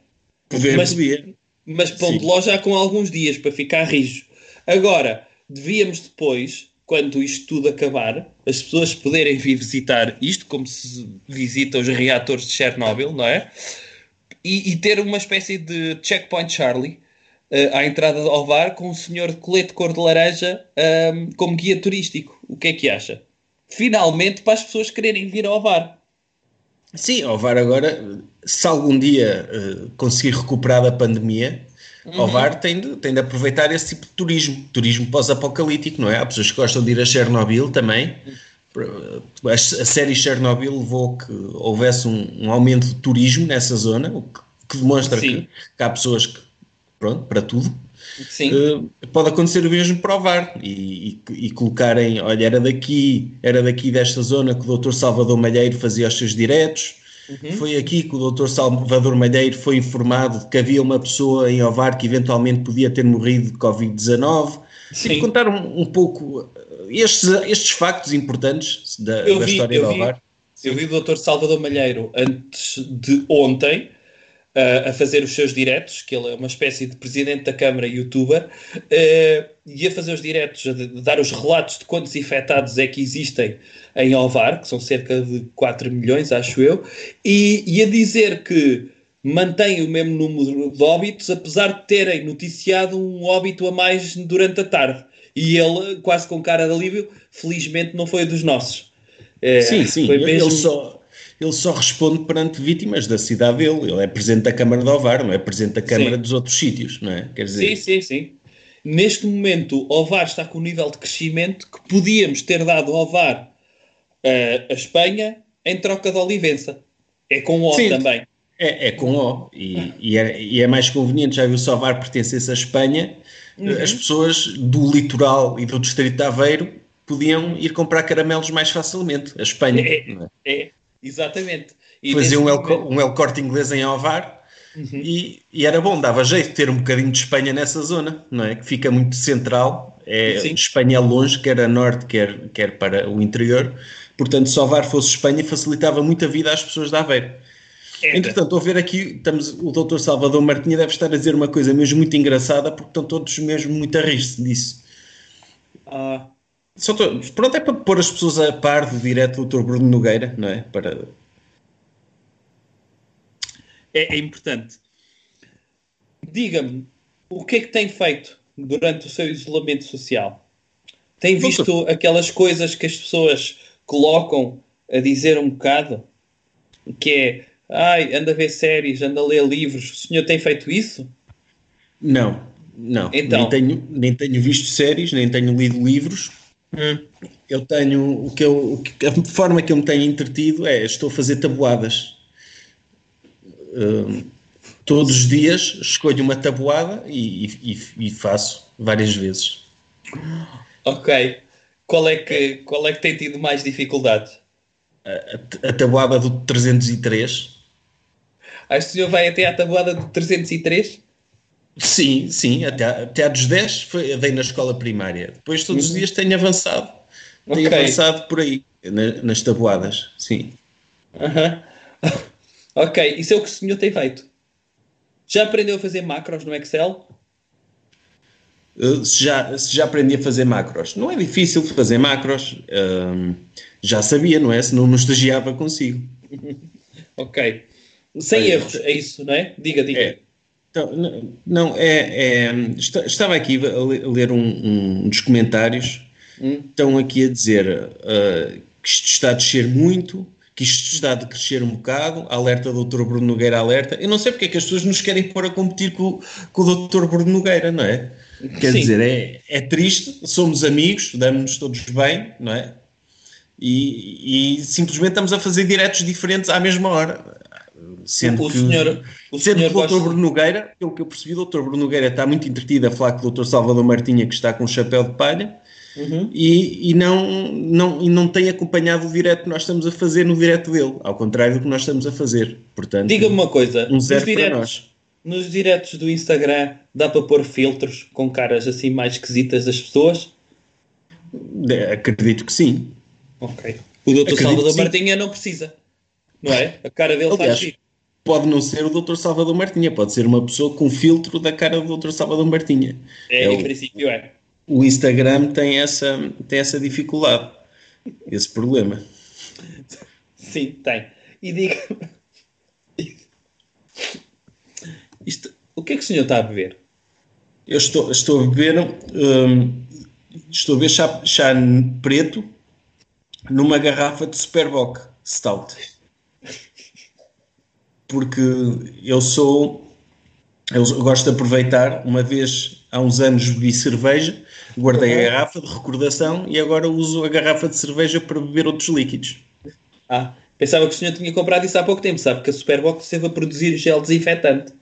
Poder Mas- podia. Mas pão Sim. de ló já com alguns dias para ficar rijo. Agora, devíamos depois, quando isto tudo acabar, as pessoas poderem vir visitar isto, como se visita os reatores de Chernobyl, não é? E, e ter uma espécie de checkpoint Charlie eh, à entrada ao bar com um senhor de colete cor de laranja ahm, como guia turístico. O que é que acha? Finalmente para as pessoas quererem vir ao bar. Sim, Ovar agora, se algum dia eh, conseguir recuperar da pandemia, Ovar tem de, tem de aproveitar esse tipo de turismo, turismo pós-apocalíptico, não é? Há pessoas que gostam de ir a Chernobyl também. A, a série Chernobyl levou que houvesse um, um aumento de turismo nessa zona, o que, que demonstra que, que há pessoas que, pronto, para tudo. Sim. Uh, pode acontecer o mesmo provar e, e, e colocarem, olha, era daqui, era daqui desta zona que o Dr. Salvador Malheiro fazia os seus diretos, foi aqui que o Dr. Salvador Malheiro foi informado de que havia uma pessoa em Ovar que eventualmente podia ter morrido de Covid-19. Sim. E contar um, um pouco uh, estes, estes factos importantes da, da história de. Ovar. Eu vi o Dr. Salvador Malheiro antes de ontem uh, a fazer os seus diretos, que ele é uma espécie de presidente da Câmara youtuber, uh, e a fazer os diretos, a de- dar os relatos de quantos infectados é que existem em Ovar, que são cerca de 4 milhões, acho eu, e, e a dizer que mantém o mesmo número de óbitos, apesar de terem noticiado um óbito a mais durante a tarde. E ele, quase com cara de alívio, felizmente não foi dos nossos. Eh, Sim, sim, foi mesmo- ele só, ele só responde perante vítimas da cidade dele. Ele é presidente da Câmara de Ovar, não é presidente da Câmara Sim. dos outros sítios, não é? Quer dizer, Sim, sim, sim. Neste momento, o VAR está com um nível de crescimento que podíamos ter dado ao VAR eh, a Espanha em troca de Olivença. É com o Sim. também. É, é com O. E, e é, e é mais conveniente, já viu se Ovar pertencesse à Espanha, Uhum. as pessoas do litoral e do distrito de Aveiro podiam ir comprar caramelos mais facilmente. A Espanha. É, não é? Exatamente. E Fazia um El, momento- Uhum. um El Corte inglês em Ovar e, e era bom, dava jeito de ter um bocadinho de Espanha nessa zona, não é? Que fica muito central. É, Sim. Espanha é longe, quer a norte, quer, quer para o interior. Portanto, se Ovar fosse Espanha, facilitava muito a vida às pessoas de Aveiro. Entretanto, estou a ver aqui, estamos, o Dr. Salvador Martinha deve estar a dizer uma coisa mesmo muito engraçada, porque estão todos mesmo muito a rir-se disso. Ah, Só estou- pronto, é para pôr as pessoas a par do direto do Dr. Bruno Nogueira, não é? Para, é, é importante. Diga-me, o que é que tem feito durante o seu isolamento social? Tem visto aquelas coisas que as pessoas colocam a dizer um bocado? Que é, ai, anda a ver séries, anda a ler livros. O senhor tem feito isso? Não, não. Então. Nem, tenho, nem tenho visto séries, nem tenho lido livros. Eu tenho. O que eu, que- a forma que eu me tenho entretido é estou a fazer tabuadas. Hum, todos os dias escolho uma tabuada e, e- e faço várias vezes. Ok. Qual é que, qual é que tem tido mais dificuldades? A, a tabuada do 303. Ah, o senhor vai até à tabuada de 303? Sim, sim, até, até dos 10 foi, dei na escola primária. Depois todos os dias tenho avançado. Tenho Ok. avançado por aí, na- nas tabuadas, sim. Aham. [LAUGHS] ok, isso é o que o senhor tem feito. Já aprendeu a fazer macros no Excel? Uh, se já, se já aprendi a fazer macros. Não é difícil fazer macros, já sabia, não é? Se não, não estagiava consigo. [LAUGHS] Ok. Sem Olha, erros, é isso, não é? Diga, diga. É. Então, não, é, é- esta- estava aqui a le- a ler um, um dos comentários. Hum. Estão aqui a dizer uh, que isto está a descer muito, que isto está a decrescer um bocado. Alerta do Dr. Bruno Nogueira, alerta. Eu não sei porque é que as pessoas nos querem pôr a competir com, com o Dr. Bruno Nogueira, não é? Quer Sim. dizer, é, é triste, somos amigos, damos-nos todos bem, não é? E, e simplesmente estamos a fazer diretos diferentes à mesma hora. Sendo o que, senhor, o sendo senhor que o Dr. Bruno Nogueira, pelo que eu percebi, o Dr. Bruno Nogueira está muito entretido a falar com o Dr. Salvador Martinha, que está com um chapéu de palha, Uhum. e, e não, não, e não tem acompanhado o direto que nós estamos a fazer no direto dele, ao contrário do que nós estamos a fazer. Portanto, Diga-me uma coisa. um nos, zero para diretos, nós. nos diretos do Instagram dá para pôr filtros com caras assim mais esquisitas das pessoas? É, Acredito que sim. Ok. O Dr. Acredito Salvador. Martinha não precisa. Não é? A cara dele Aliás, faz giro. Pode não ser o Dr. Salvador Martinha, pode ser uma pessoa com filtro da cara do Dr. Salvador Martinha. É, é em o- princípio é. O Instagram tem essa, tem essa dificuldade, esse problema. Sim, tem. E diga Isto, o que é que o senhor está a beber? Eu estou, estou a beber, hum, estou a beber chá, chá preto numa garrafa de Superboc Stout. Porque eu sou, eu gosto de aproveitar, uma vez há uns anos bebi cerveja, guardei a garrafa de recordação e agora uso a garrafa de cerveja para beber outros líquidos. Ah, pensava que o senhor tinha comprado isso há pouco tempo, sabe? Que a Superbox esteve a produzir gel desinfetante.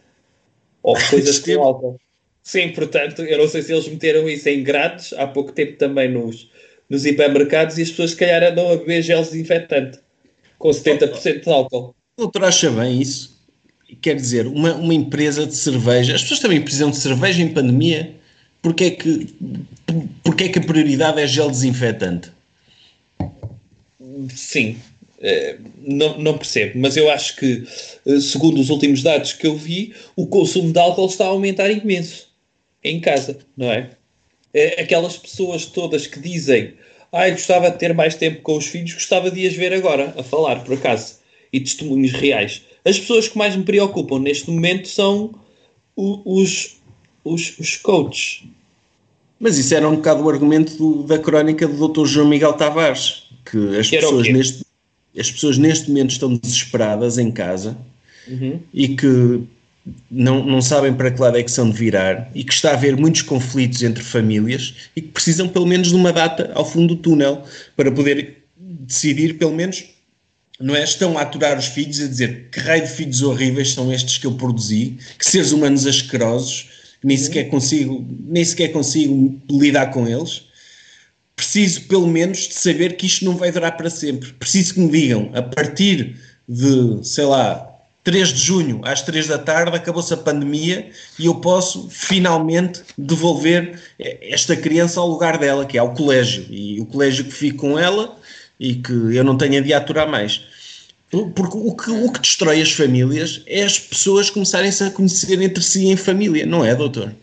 Ou [LAUGHS] coisas com álcool. Sim, portanto, eu não sei se eles meteram isso em grades há pouco tempo também nos, nos hipermercados e as pessoas se calhar andam a beber gel desinfetante com 70% de álcool. Doutor acha bem isso? Quer dizer, uma, uma empresa de cerveja, as pessoas também precisam de cerveja em pandemia, porque é que, porque é que a prioridade é gel desinfetante? Sim, eh, não, não percebo, mas eu acho que, eh, segundo os últimos dados que eu vi, o consumo de álcool está a aumentar imenso em casa, não é? Eh, Aquelas pessoas todas que dizem ai, gostava de ter mais tempo com os filhos, gostava de as ver agora, a falar, por acaso, e testemunhos reais. As pessoas que mais me preocupam neste momento são os, os, os coaches. Mas isso era um bocado o argumento do- da crónica do Dr. João Miguel Tavares, que as Que pessoas, neste, as pessoas neste momento estão desesperadas em casa Uhum. e que não, não sabem para que lado é que são de virar e que está a haver muitos conflitos entre famílias e que precisam pelo menos de uma data ao fundo do túnel para poder decidir pelo menos não é? Estão a aturar os filhos a dizer que raio de filhos horríveis são estes que eu produzi, que seres humanos asquerosos, que nem sequer consigo, nem sequer consigo lidar com eles. Preciso, pelo menos, de saber que isto não vai durar para sempre. Preciso que me digam, a partir de, sei lá, 3 de junho, às 3 da tarde, acabou-se a pandemia e eu posso finalmente devolver esta criança ao lugar dela, que é ao colégio. E o colégio que fique com ela e que eu não tenha de aturar mais. Porque o que, o que destrói as famílias é as pessoas começarem-se a conhecer entre si em família, não é, doutor?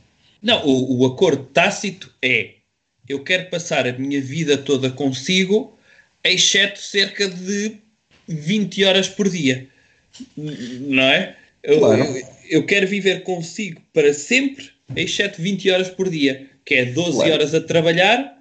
Não, o, o acordo tácito é eu quero passar a minha vida toda consigo, exceto cerca de 20 horas por dia. Não é? Eu, Claro. eu, eu quero viver consigo para sempre, exceto 20 horas por dia, que é 12 Claro. horas a trabalhar,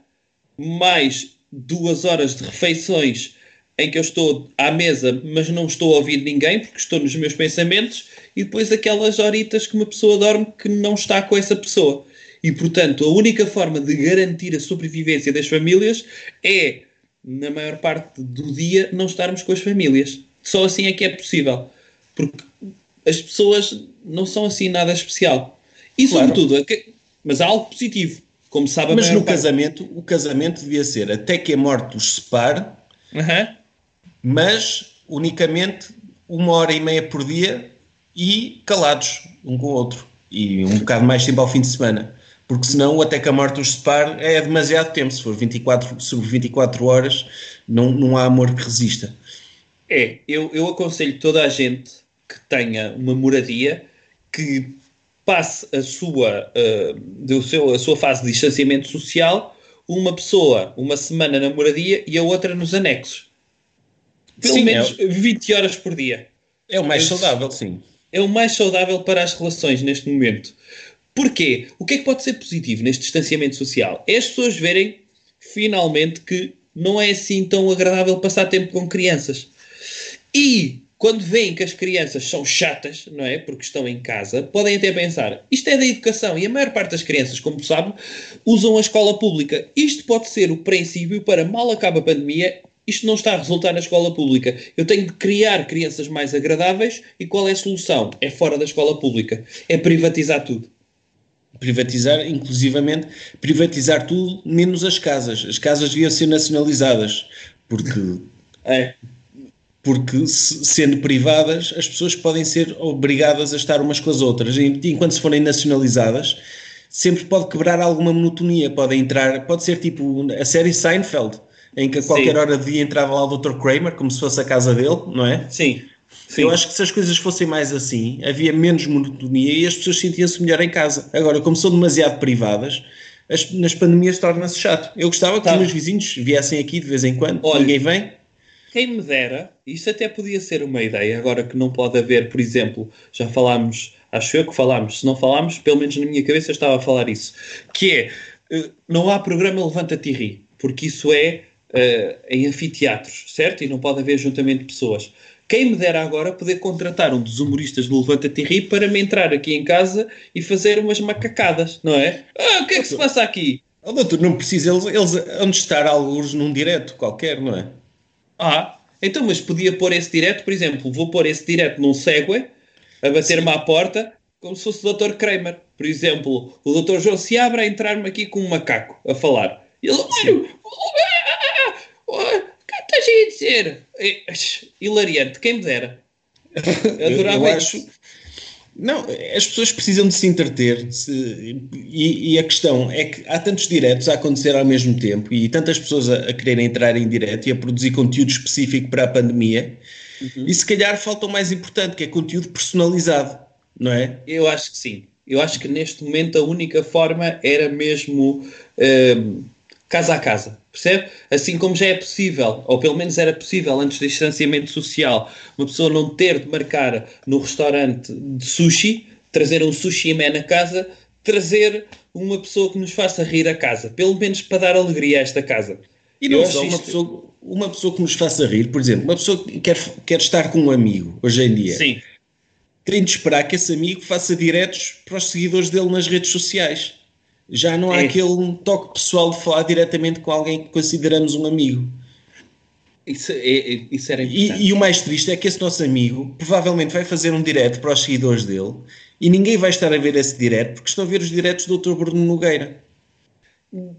mais duas horas de refeições em que eu estou à mesa, mas não estou a ouvir ninguém, porque estou nos meus pensamentos, e depois aquelas horitas que uma pessoa dorme que não está com essa pessoa. E, portanto, a única forma de garantir a sobrevivência das famílias é, na maior parte do dia, não estarmos com as famílias. Só assim é que é possível. Porque as pessoas não são assim nada especial. E, Claro. sobretudo, mas há algo positivo. Como sabe a Mas no parte- casamento, o casamento devia ser até que a morte os separe, Aham. Mas unicamente uma hora e meia por dia e calados um com o outro. E um bocado mais tempo ao fim de semana. Porque senão, até que a morte os separe é demasiado tempo. Se for 24, sobre 24 horas, não, não há amor que resista. É, eu, eu aconselho toda a gente que tenha uma moradia que passe a sua, ah, do seu, a sua fase de distanciamento social uma pessoa uma semana na moradia e a outra nos anexos. Pelo Sim, menos 20 horas por dia. É o mais Esse- saudável, sim. É o mais saudável para as relações neste momento. Porquê? O que é que pode ser positivo neste distanciamento social? É as pessoas verem finalmente que não é assim tão agradável passar tempo com crianças. E quando veem que as crianças são chatas, não é? Porque estão em casa, podem até pensar, isto é da educação, e a maior parte das crianças, como sabe, usam a escola pública. Isto pode ser o princípio para mal acaba a pandemia, isto não está a resultar na escola pública. Eu tenho de criar crianças mais agradáveis e qual é a solução? É fora da escola pública. É privatizar tudo. Privatizar, inclusivamente, privatizar tudo, menos as casas. As casas deviam ser nacionalizadas, porque É. porque se- sendo privadas, as pessoas podem ser obrigadas a estar umas com as outras. Enquanto se forem nacionalizadas, sempre pode quebrar alguma monotonia. Pode entrar, pode ser tipo a série Seinfeld, em que a qualquer Sim. hora do dia entrava lá o Dr. Kramer, como se fosse a casa dele, não é? Sim. Sim. Eu acho que se as coisas fossem mais assim, havia menos monotonia e as pessoas sentiam-se melhor em casa. Agora, como são demasiado privadas, as- nas pandemias torna-se chato. Eu gostava que Tá. os meus vizinhos viessem aqui de vez em quando, Olha, ninguém vem. Quem me dera, isso até podia ser uma ideia, agora que não pode haver, por exemplo, já falámos, acho eu que falámos, se não falámos, pelo menos na minha cabeça eu estava a falar isso, que é, eh, não há programa Levanta-te e Ri, porque isso é eh, em anfiteatros, certo? E não pode haver juntamento de pessoas. Quem me dera agora poder contratar um dos humoristas do Levanta-te e Ri para me entrar aqui em casa e fazer umas macacadas, não é? Ah, o que é que se passa aqui? Oh, doutor, não precisa, eles, eles hão de estar alguns num direto qualquer, não é? Ah, então, mas podia pôr esse direto, por exemplo, vou pôr esse direto num Segway, a bater-me à porta, como se fosse o Dr. Kramer. Por exemplo, o Dr. João se abre a entrar-me aqui com um macaco a falar. E ele, olha, que estás aí a dizer? É, Hilariante, quem me dera. [LAUGHS] Eu, Adorava eu isso. acho. Não, as pessoas precisam de se entreter se- e, e a questão é que há tantos diretos a acontecer ao mesmo tempo e tantas pessoas a, a quererem entrar em direto e a produzir conteúdo específico para a pandemia e se calhar falta o mais importante que é conteúdo personalizado, não é? Eu acho que sim. Eu acho que neste momento a única forma era mesmo hum, casa a casa, percebe? Assim como já é possível, ou pelo menos era possível antes do distanciamento social, uma pessoa não ter de marcar no restaurante de sushi, trazer um sushi man na casa, trazer uma pessoa que nos faça rir a casa, pelo menos para dar alegria a esta casa. E não Eu só uma isto- pessoa, uma pessoa que nos faça rir, por exemplo, uma pessoa que quer, quer estar com um amigo hoje em dia. Sim, tem de esperar que esse amigo faça diretos para os seguidores dele nas redes sociais. Já não há É. aquele toque pessoal de falar diretamente com alguém que consideramos um amigo. isso, é- é- isso era importante. E, e o mais triste é que esse nosso amigo provavelmente vai fazer um direto para os seguidores dele e ninguém vai estar a ver esse direto porque estão a ver os diretos do Dr. Bruno Nogueira.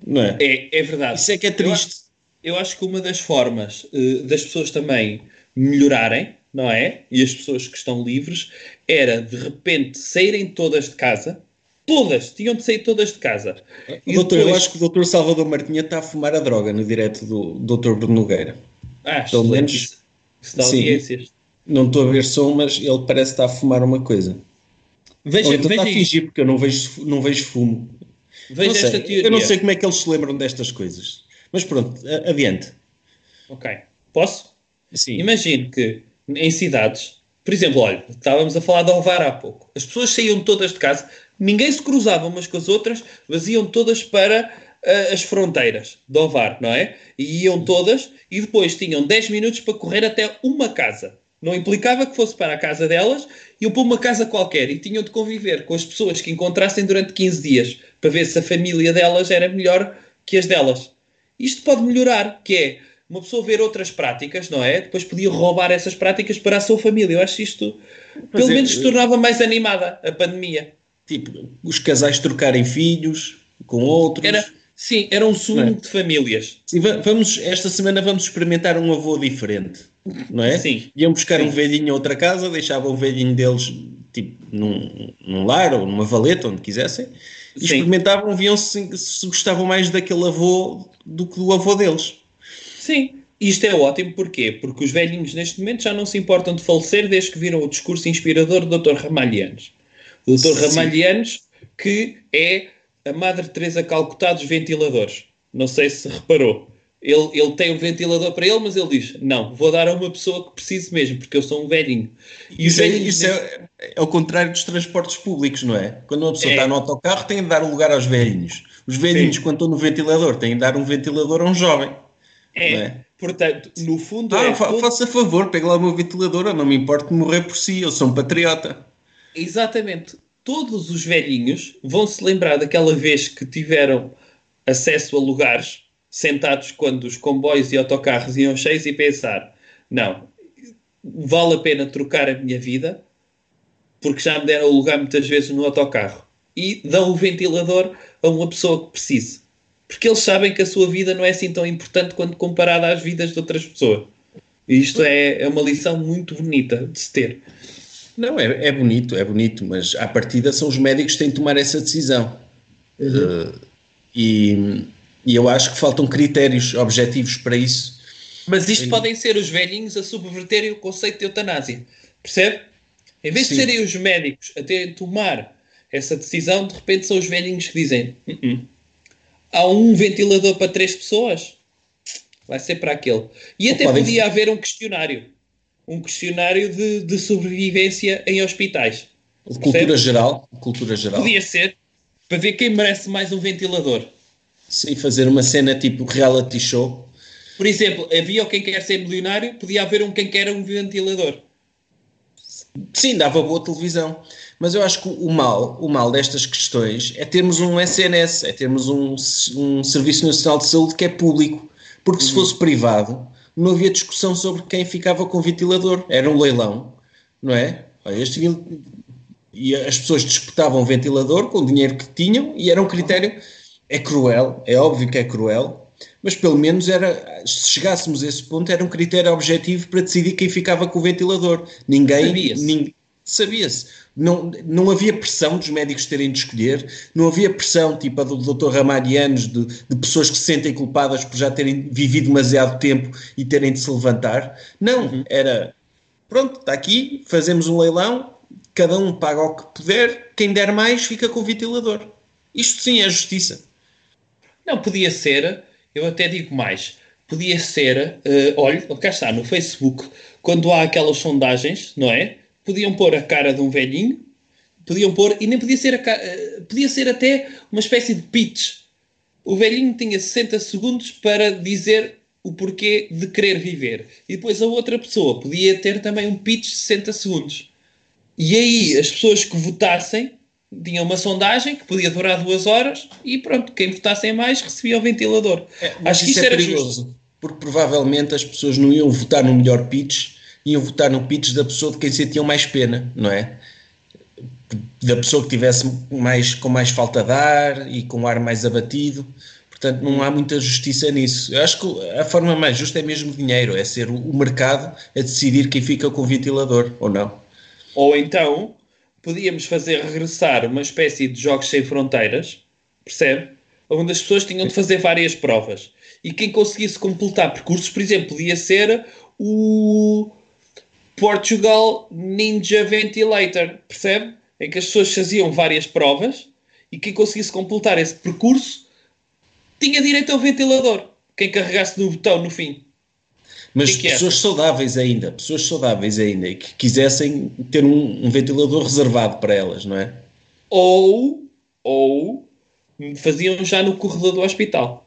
Não é? É, é verdade. Isso é que é triste. Eu acho que uma das formas eh, das pessoas também melhorarem, não é? E as pessoas que estão livres, era de repente saírem todas de casa, todas, tinham de sair todas de casa. E Doutor, eu depois- acho que o Dr. Salvador Martinha está a fumar a droga no direto do Dr. Bruno Nogueira. Ah, pelo menos- Isso, isso dá sim. audiências. Não estou a ver som, mas ele parece estar a fumar uma coisa. Veja, Ou então veja está a fingir, porque eu não vejo, não vejo fumo. Veja Não sei, esta teoria. eu não sei como é que eles se lembram destas coisas. Mas pronto, adiante. Ok. Posso? Sim. Imagino que em cidades, por exemplo, olha, estávamos a falar de Ovar há pouco. As pessoas saíam todas de casa, ninguém se cruzava umas com as outras, mas iam todas para ah, as fronteiras de Ovar, não é? E iam todas e depois tinham 10 minutos para correr até uma casa. Não implicava que fosse para a casa delas, iam para uma casa qualquer e tinham de conviver com as pessoas que encontrassem durante 15 dias para ver se a família delas era melhor que as delas. Isto pode melhorar, que é uma pessoa ver outras práticas, não é? Depois podia roubar essas práticas para a sua família. Eu acho isto, pelo menos, tornava mais animada a pandemia. Tipo, os casais trocarem filhos com outros. Era, sim, era um sumo é? de famílias. Sim, va- vamos, esta semana vamos experimentar um avô diferente, não é? Sim. Iam buscar Sim. um velhinho a outra casa, deixavam o velhinho deles tipo, num, num lar ou numa valeta, onde quisessem, e Sim. experimentavam, viam se, se gostavam mais daquele avô do que do avô deles. Sim. Isto é ótimo, porquê? Porque os velhinhos neste momento já não se importam de falecer desde que viram o discurso inspirador do Dr. Ramalhianos. O Dr. Ramalhianos, que é a Madre Teresa Calcutá dos ventiladores. Não sei se reparou. Ele, ele tem um ventilador para ele, mas ele diz: Não, vou dar a uma pessoa que precise mesmo, porque eu sou um velhinho. E Isso, é, velhinhos isso é, é ao contrário dos transportes públicos, não é? Quando uma pessoa É. está no autocarro, tem de dar um lugar aos velhinhos. Os velhinhos, Sim. quando estão no ventilador, têm de dar um ventilador a um jovem. É, é? portanto, no fundo, Ah, é fa faça favor, pegue lá o meu ventilador, eu não me importo de morrer por si, eu sou um patriota. Exatamente. Todos os velhinhos vão se lembrar daquela vez que tiveram acesso a lugares sentados quando os comboios e autocarros iam cheios e pensar: não, vale a pena trocar a minha vida porque já me deram o lugar muitas vezes no autocarro e dão o ventilador a uma pessoa que precise. Porque eles sabem que a sua vida não é assim tão importante quando comparada às vidas de outras pessoas. E isto é, é uma lição muito bonita de se ter. Não, é, é bonito, é bonito, mas à partida são os médicos que têm de tomar essa decisão. Uh, e, e eu acho que faltam critérios objetivos para isso. Mas isto podem ser os velhinhos a subverterem o conceito de eutanásia. Percebe? Em vez Sim. de serem os médicos a terem de tomar essa decisão, de repente são os velhinhos que dizem: "Uh-uh. há um ventilador para três pessoas, vai ser para aquele. E Ou até podia haver um questionário. Um questionário de, de sobrevivência em hospitais. Cultura Percebe? geral, cultura geral. Podia ser para ver quem merece mais um ventilador. Sim, fazer uma cena tipo reality show. Por exemplo, havia o quem quer ser milionário, podia haver um quem quer um ventilador. Sim, dava boa televisão. Mas eu acho que o mal, o mal destas questões é termos um SNS, é termos um, um Serviço Nacional de Saúde que é público. Porque se fosse privado, não havia discussão sobre quem ficava com o ventilador. Era um leilão, não é? Olha, este e as pessoas disputavam o ventilador com o dinheiro que tinham e era um critério. É cruel, é óbvio que é cruel, mas pelo menos era, se chegássemos a esse ponto, era um critério objetivo para decidir quem ficava com o ventilador. Ninguém. Sabia-se. nin- Sabia-se. Não, não havia pressão dos médicos terem de escolher, não havia pressão tipo a do Dr. Ramalhianos de, de pessoas que se sentem culpadas por já terem vivido demasiado tempo e terem de se levantar. Não, era pronto, está aqui, fazemos um leilão, cada um paga o que puder, quem der mais fica com o ventilador. Isto sim é justiça. Não, podia ser, eu até digo mais, podia ser, eh, olha, cá está, no Facebook, quando há aquelas sondagens, não é? Podiam pôr a cara de um velhinho, podiam pôr, e nem podia ser, a ca- eh, podia ser até uma espécie de pitch. O velhinho tinha 60 segundos para dizer o porquê de querer viver. E depois a outra pessoa podia ter também um pitch de 60 segundos. E aí as pessoas que votassem tinham uma sondagem que podia durar duas horas e pronto, quem votasse mais recebia o ventilador. Mas Acho que isso é era perigoso, justo. porque provavelmente as pessoas não iam votar no melhor pitch, iam votar no pitch da pessoa de quem sentiam mais pena, não é? Da pessoa que tivesse mais, com mais falta de ar e com o ar mais abatido. Portanto, não há muita justiça nisso. Eu acho que a forma mais justa é mesmo dinheiro, é ser o, mercado a decidir quem fica com o ventilador ou não. Ou então podíamos fazer regressar uma espécie de jogos sem fronteiras, percebe? Onde as pessoas tinham de fazer várias provas. E quem conseguisse completar percursos, por exemplo, podia ser o. Portugal Ninja Ventilator, percebe? Em que as pessoas faziam várias provas e quem conseguisse completar esse percurso tinha direito ao ventilador. Quem carregasse no botão no fim. Mas que que é? pessoas saudáveis ainda, pessoas saudáveis ainda, e que quisessem ter um, um ventilador reservado para elas, não é? Ou, ou faziam já no corredor do hospital.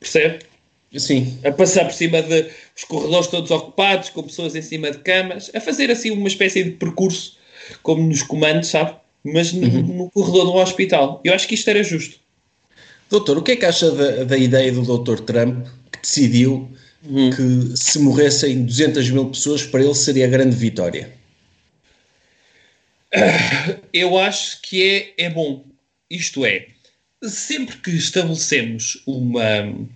Percebe? Sim. a passar por cima de os corredores todos ocupados, com pessoas em cima de camas, a fazer assim uma espécie de percurso, como nos comandos, sabe? Mas no, no corredor do hospital. Eu acho que isto era justo. Doutor, o que é que acha da, da ideia do Dr. Trump que decidiu que se morressem 200 mil pessoas para ele seria a grande vitória? Eu acho que é, é bom. Isto é, sempre que estabelecemos uma.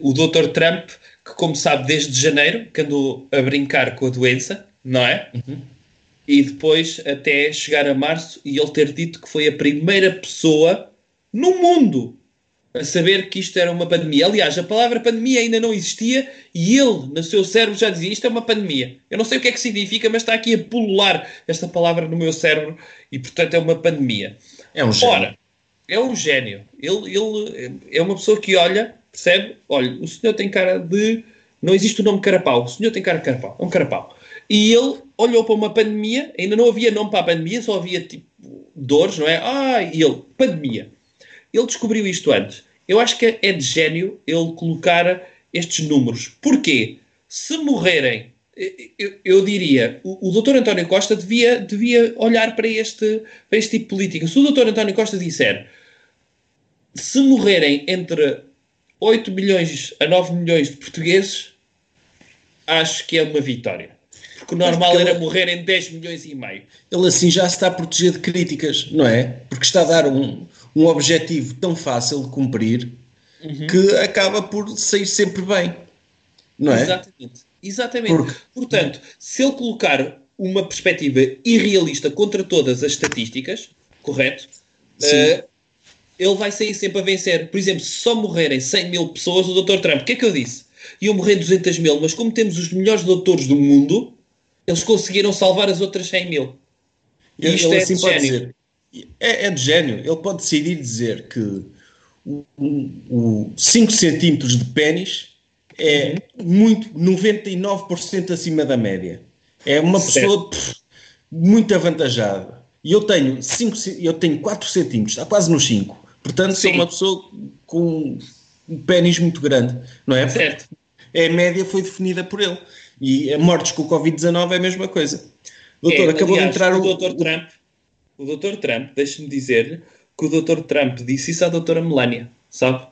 O Dr. Trump, que como sabe desde janeiro, que andou a brincar com a doença, não é? E depois até chegar a março e ele ter dito que foi a primeira pessoa no mundo a saber que isto era uma pandemia. Aliás, a palavra pandemia ainda não existia e ele, no seu cérebro, já dizia isto é uma pandemia. Eu não sei o que é que significa, mas está aqui a pulular esta palavra no meu cérebro e, portanto, é uma pandemia. É um gênio. Ora, é um gênio. Ele, ele é uma pessoa que olha, percebe? Olha, o senhor tem cara de. Não existe o nome carapau. O senhor tem cara de carapau. É um carapau. E ele olhou para uma pandemia, ainda não havia nome para a pandemia, só havia tipo dores, não é? Ah, e ele, pandemia. Ele descobriu isto antes. Eu acho que é de gênio ele colocar estes números. Porquê? Se morrerem, eu, eu diria, o, o doutor António Costa devia, devia olhar para este, para este tipo de política. Se o doutor António Costa disser se morrerem entre 8 milhões a 9 milhões de portugueses, acho que é uma vitória. Porque o normal porque ele- era morrerem 10 milhões e meio. Ele assim já se está a proteger de críticas, não é? Porque está a dar um, um objetivo tão fácil de cumprir que acaba por sair sempre bem, não é? Exatamente. Exatamente. Porque- Portanto, se ele colocar uma perspectiva irrealista contra todas as estatísticas, correto? Sim. Eh, ele vai sair sempre a vencer. Por exemplo, se só morrerem 100 mil pessoas, o Dr. Trump, o que é que eu disse? Iam morrer 200 mil, mas como temos os melhores doutores do mundo, eles conseguiram salvar as outras 100 mil. E Ele, isto ele é assim de pode dizer. É, é de gênio. Ele pode decidir dizer que o, o 5 centímetros de pênis é muito, 99% acima da média. É uma Certo. pessoa pff, muito avantajada. E eu tenho, 5, eu tenho 4 centímetros, está quase nos 5. Portanto, sou Sim. uma pessoa com um pênis muito grande, não é? Certo. A média foi definida por ele. E a mortes com o Covid-19 é a mesma coisa. Doutor, É, acabou aliás, de entrar o Dr. Trump. O Dr. Trump, deixe-me dizer que o Dr. Trump disse isso à doutora Melania, sabe?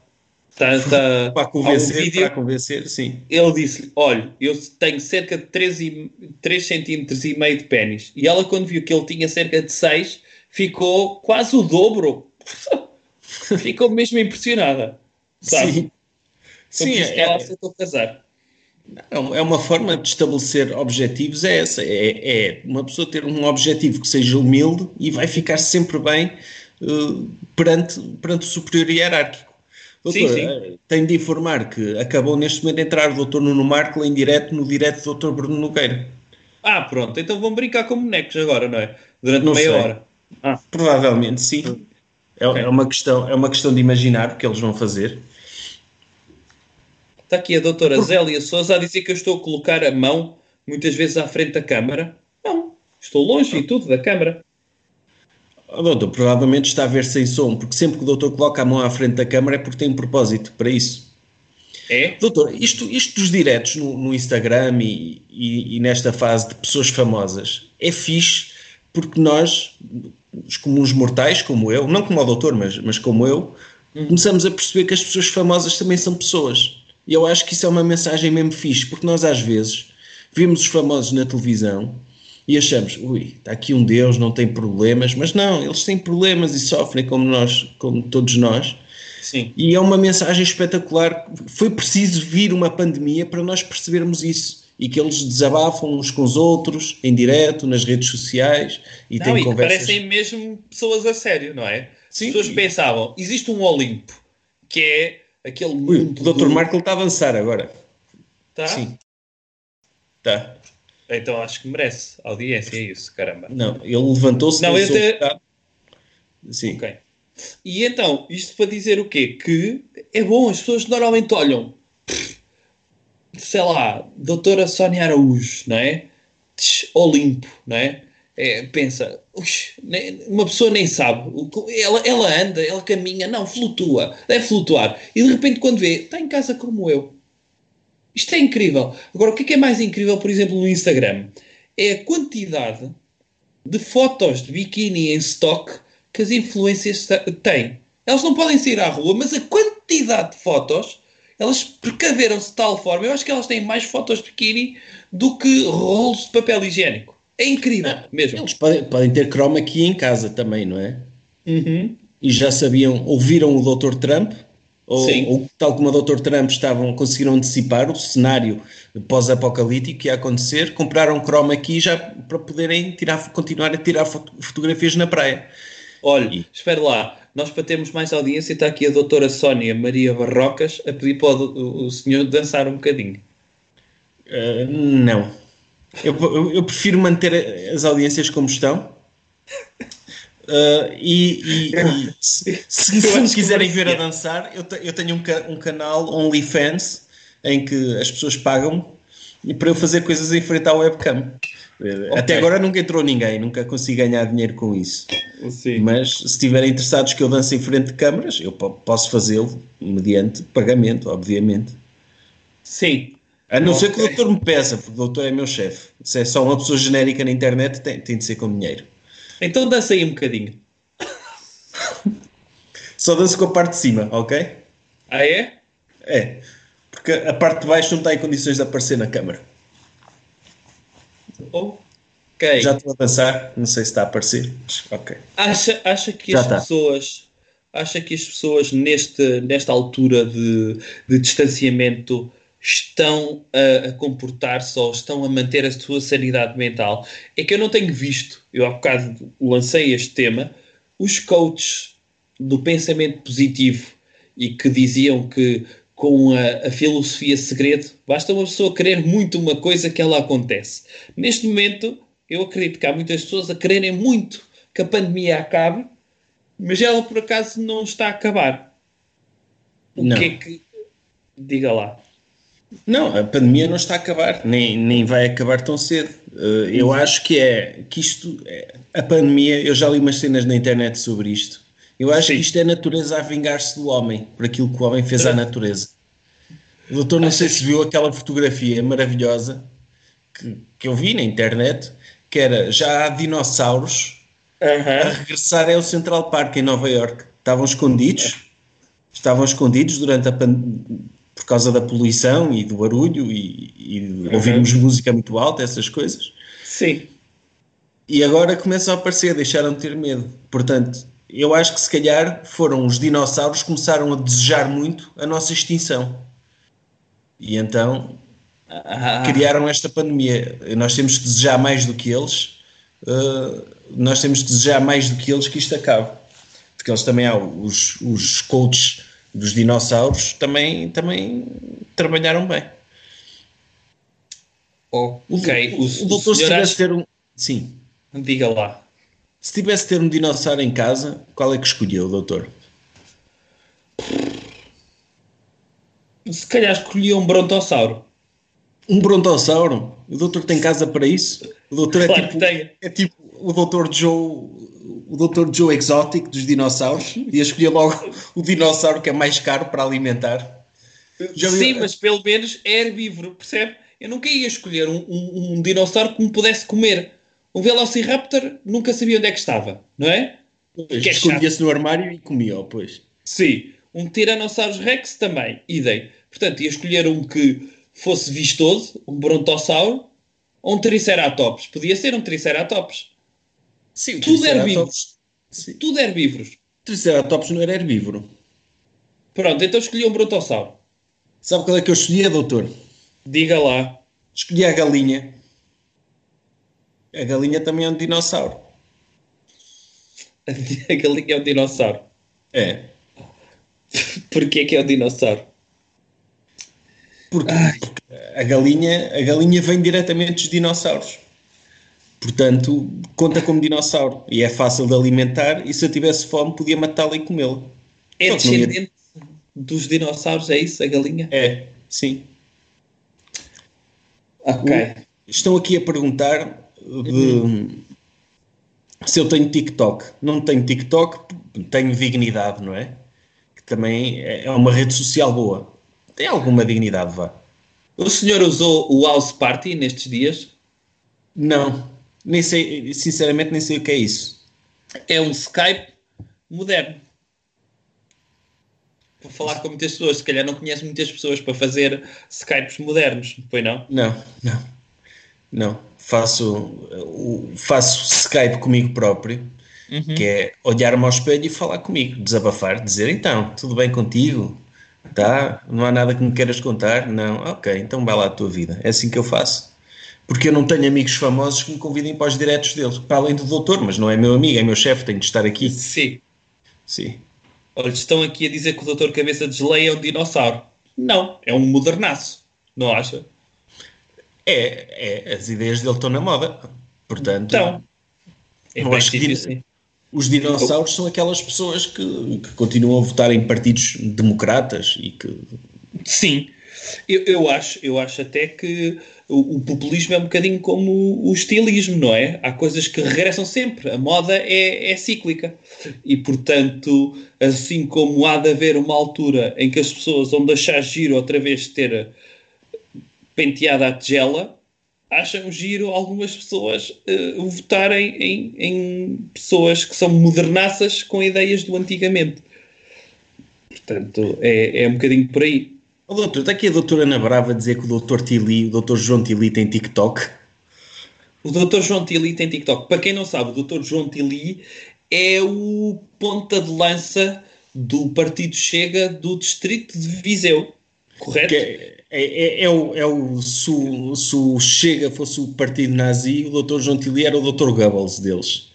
Está, está, Para há um convencer, vídeo, para convencer, sim. ele disse-lhe, olha, eu tenho cerca de 3, e, 3 centímetros e meio de pênis. E ela, quando viu que ele tinha cerca de 6, ficou quase o dobro. [LAUGHS] [LAUGHS] ficou mesmo impressionada. Sabe? Sim. Sim, Sim, é, é, ela aceitou casar. é é uma forma de estabelecer objetivos, é essa. É, é uma pessoa ter um objetivo que seja humilde e vai ficar sempre bem eh, perante, perante o superior hierárquico. Doutor, Sim, sim. eh, tenho de informar que acabou neste momento de entrar o doutor Nuno Marco em direto no direto do doutor Bruno Nogueira. Ah, pronto, então vão brincar com bonecos agora, não é? Durante Não meia sei. hora. Ah, Provavelmente sim. É, é uma questão, é uma questão de imaginar o que eles vão fazer. Está aqui a doutora Zélia Souza a dizer que eu estou a colocar a mão muitas vezes à frente da câmara. Não, estou longe e tudo da câmara. O doutor provavelmente está a ver sem som, porque sempre que o doutor coloca a mão à frente da câmara é porque tem um propósito para isso. É? Doutor, isto, isto dos diretos no, no Instagram e, e- e nesta fase de pessoas famosas é fixe porque nós, os comuns mortais, como eu, não como o doutor, mas, mas como eu, começamos a perceber que as pessoas famosas também são pessoas. E eu acho que isso é uma mensagem mesmo fixe, porque nós às vezes vemos os famosos na televisão e achamos, ui, está aqui um Deus, não tem problemas, mas não, eles têm problemas e sofrem como nós, como todos nós. Sim. E é uma mensagem espetacular. Foi preciso vir uma pandemia para nós percebermos isso. E que eles desabafam uns com os outros, em direto, nas redes sociais, e Não, têm e conversas. parecem mesmo pessoas a sério, não é? Sim. As pessoas pensavam, existe um Olimpo, que é aquele Ui, o Dr. do- Marco está a avançar agora. Tá? Sim. Tá. Então acho que merece audiência, é isso, caramba. Não, ele levantou-se. Não, dançou até- bocado. Sim. Ok. E então, isto para dizer o quê? Que é bom, as pessoas normalmente olham, sei lá, doutora Sónia Araújo, não é? Olimpo, não é? É, pensa, "Ux, uma pessoa nem sabe, ela, ela anda, ela caminha, não, flutua, deve flutuar. E de repente quando vê, está em casa como eu. Isto é incrível. Agora, o que é, que é mais incrível, por exemplo, no Instagram? É a quantidade de fotos de biquíni em stock que as influências têm. Elas não podem sair à rua, mas a quantidade de fotos, elas precaveram-se de tal forma. Eu acho que elas têm mais fotos de biquíni do que rolos de papel higiênico. É incrível, mesmo. Eles podem, podem ter chroma aqui em casa também, não é? Uhum. E já sabiam, ouviram o Dr. Trump, ou, ou tal como o Dr. Trump estavam, conseguiram antecipar o cenário pós-apocalíptico que ia acontecer, compraram chroma aqui já para poderem tirar, continuar a tirar foto- fotografias na praia. Olha, espera lá. Nós para termos mais audiência está aqui a doutora Sónia Maria Barrocas a pedir para o, o- senhor dançar um bocadinho. Uh, não. Eu, eu- eu prefiro manter as audiências como estão. Uh, e, e- e se, se Eu me quiserem ver a dançar, eu, te- eu tenho um, ca- um canal OnlyFans em que as pessoas pagam para eu fazer coisas em frente à webcam. Uh, Até agora nunca entrou ninguém, nunca consegui ganhar dinheiro com isso. Sim. Mas se estiverem interessados que eu dance em frente de câmaras, eu po- posso fazê-lo mediante pagamento, obviamente. Sim. A não ser que o doutor me peça, porque o doutor é meu chefe. Se é só uma pessoa genérica na internet, tem, tem de ser com dinheiro. Então dança aí um bocadinho. [LAUGHS] Só danço com a parte de cima, ok? Ah, é? É. Porque a parte de baixo não está em condições de aparecer na câmara. Ok. Já estou a dançar, não sei se está a aparecer, mas ok. Acha, acha que Já as tá. pessoas acha que as pessoas neste, nesta altura de, de distanciamento estão a, a comportar-se ou estão a manter a sua sanidade mental? É que eu não tenho visto, eu há bocado lancei este tema, os coaches do pensamento positivo e que diziam que com a, a filosofia segredo basta uma pessoa querer muito uma coisa que ela acontece. Neste momento, eu acredito que há muitas pessoas a quererem muito que a pandemia acabe, mas ela por acaso não está a acabar. O Não. que é que. Diga lá. Não, a pandemia não está a acabar, nem, nem vai acabar tão cedo. Uh, eu acho que é que isto, é- a pandemia, eu já li umas cenas na internet sobre isto. Eu acho Sim. que isto é a natureza a vingar-se do homem, por aquilo que o homem fez à natureza. O doutor, não sei se viu aquela fotografia maravilhosa que, que eu vi na internet, que era já há dinossauros a regressar ao Central Park em Nova York. Estavam escondidos, estavam escondidos durante a pandemia por causa da poluição e do barulho e, e ouvirmos música muito alta, essas coisas. Sim. E agora começam a aparecer, deixaram de ter medo. Portanto, eu acho que se calhar foram os dinossauros que começaram a desejar muito a nossa extinção. E então Ah, criaram esta pandemia. Nós temos que desejar mais do que eles. uh, nós temos que desejar mais do que eles que isto acabe. Porque eles também há os, os coaches dos dinossauros também, também trabalharam bem. O, ok. o, o doutor, se tivesse acha- ter um. Sim. Diga lá. Se tivesse ter um dinossauro em casa, qual é que escolheu, doutor? Se calhar escolhia um brontossauro. Um brontossauro? O doutor tem casa para isso? O doutor é Claro tipo, é tipo o doutor Joe, o doutor Joe Exotic dos dinossauros e escolher logo o dinossauro que é mais caro para alimentar. Já Sim, mas pelo menos é herbívoro, percebe? Eu nunca ia escolher um, um- um dinossauro que me pudesse comer. Um Velociraptor nunca sabia onde é que estava, não é? que é Escondia-se no armário e comia, oh, pois. Sim. Um Tyrannosaurus Rex também, idem. Portanto, ia escolher um que fosse vistoso, um brontossauro, ou um Triceratops. Podia ser um Triceratops. Sim, Tudo é Triceratops- Sim. Tudo herbívoros. O Triceratops não era herbívoro. Pronto, então escolhi um brontossauro. Sabe qual é que eu escolhia, doutor? Diga lá. Escolhi a galinha. A galinha também é um dinossauro. [LAUGHS] A galinha é um dinossauro. É. Porquê que é um dinossauro? Porque, porque a galinha, a galinha vem diretamente dos dinossauros. Portanto, conta como dinossauro. E é fácil de alimentar. E se eu tivesse fome, podia matá-la e comê-la. É Só não ia- descendente dos dinossauros, é isso, a galinha? É, sim. Ok. Estão aqui a perguntar de- se eu tenho TikTok. Não tenho TikTok, tenho dignidade, não é? Que também é é uma rede social boa. Tem alguma dignidade, vá. O senhor usou o House Party nestes dias? Não, nem sei, sinceramente nem sei o que é isso. É um Skype moderno. Para falar com muitas pessoas, se calhar não conhece muitas pessoas para fazer Skypes modernos, foi não? Não, não, não. Faço, faço Skype comigo próprio, que é olhar-me ao espelho e falar comigo, desabafar, dizer então, tudo bem contigo? Tá? Não há nada que me queiras contar? Não? Ok, então vai lá a tua vida. É assim que eu faço. Porque eu não tenho amigos famosos que me convidem para os diretos deles, para além do doutor, mas não é meu amigo, é meu chefe, tenho de estar aqui. Sim. Sim. Olha, estão aqui a dizer que o Dr. Cabeça de Geleia é um dinossauro. Não, é um modernaço. Não acha? É, é, as ideias dele estão na moda. Portanto, Então, é Eu bem acho que. Os dinossauros são aquelas pessoas que, que continuam a votar em partidos democratas e que. Sim, eu, eu, acho, eu acho até que o, o populismo é um bocadinho como o estilismo, não é? Há coisas que regressam sempre. A moda é, é cíclica. E, portanto, assim como há de haver uma altura em que as pessoas vão deixar giro outra vez de ter penteada a tigela, acham giro algumas pessoas eh, votarem em, em pessoas que são modernaças com ideias do antigamente. Portanto, é, é um bocadinho por aí. Oh, doutor, está aqui a doutora Ana Brava a dizer que o doutor Tili, o doutor João Tili tem TikTok. O Dr. João Tili tem TikTok. Para quem não sabe, o Dr. João Tili é o ponta de lança do Partido Chega do Distrito de Viseu. Correto? Que é, é, é, o, é o se, o, se o Chega fosse o partido nazi, o doutor João Tili era o doutor Goebbels deles.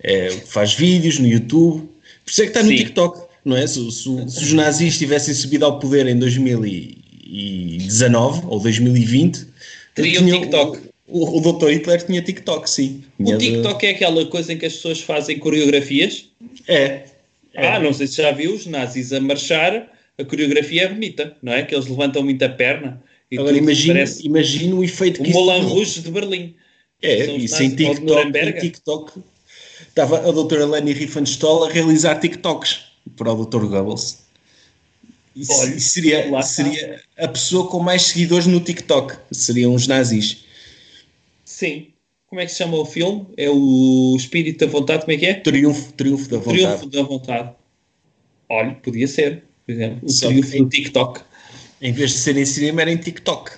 É, faz vídeos no YouTube. Por isso é que está no Sim. TikTok, não é? Se, se- se os nazis tivessem subido ao poder em 2019 ou 2020, Teriam tinham- TikTok. O, o doutor Hitler tinha TikTok, sim. Tinha O de- TikTok é aquela coisa em que as pessoas fazem coreografias. É. É. Ah, não sei se já viu os nazis a marchar. A coreografia é bonita, não é? Que eles levantam muita perna. E Agora imagina, o efeito o que isso Moulin. Rouge de Berlim. É, e ou de TikTok, em TikTok estava a doutora Leni Riefenstahl a realizar TikToks para o Dr. Goebbels. E se- Olha, seria, seria a pessoa com mais seguidores no TikTok. Seriam os nazis. Sim. Como é que se chama o filme? É o Espírito da Vontade, como é que é? Triunfo, triunfo da vontade. Triunfo da Vontade. Olha, podia ser, por exemplo, o Só triunfo do TikTok. Em vez de ser em cinema, era em TikTok.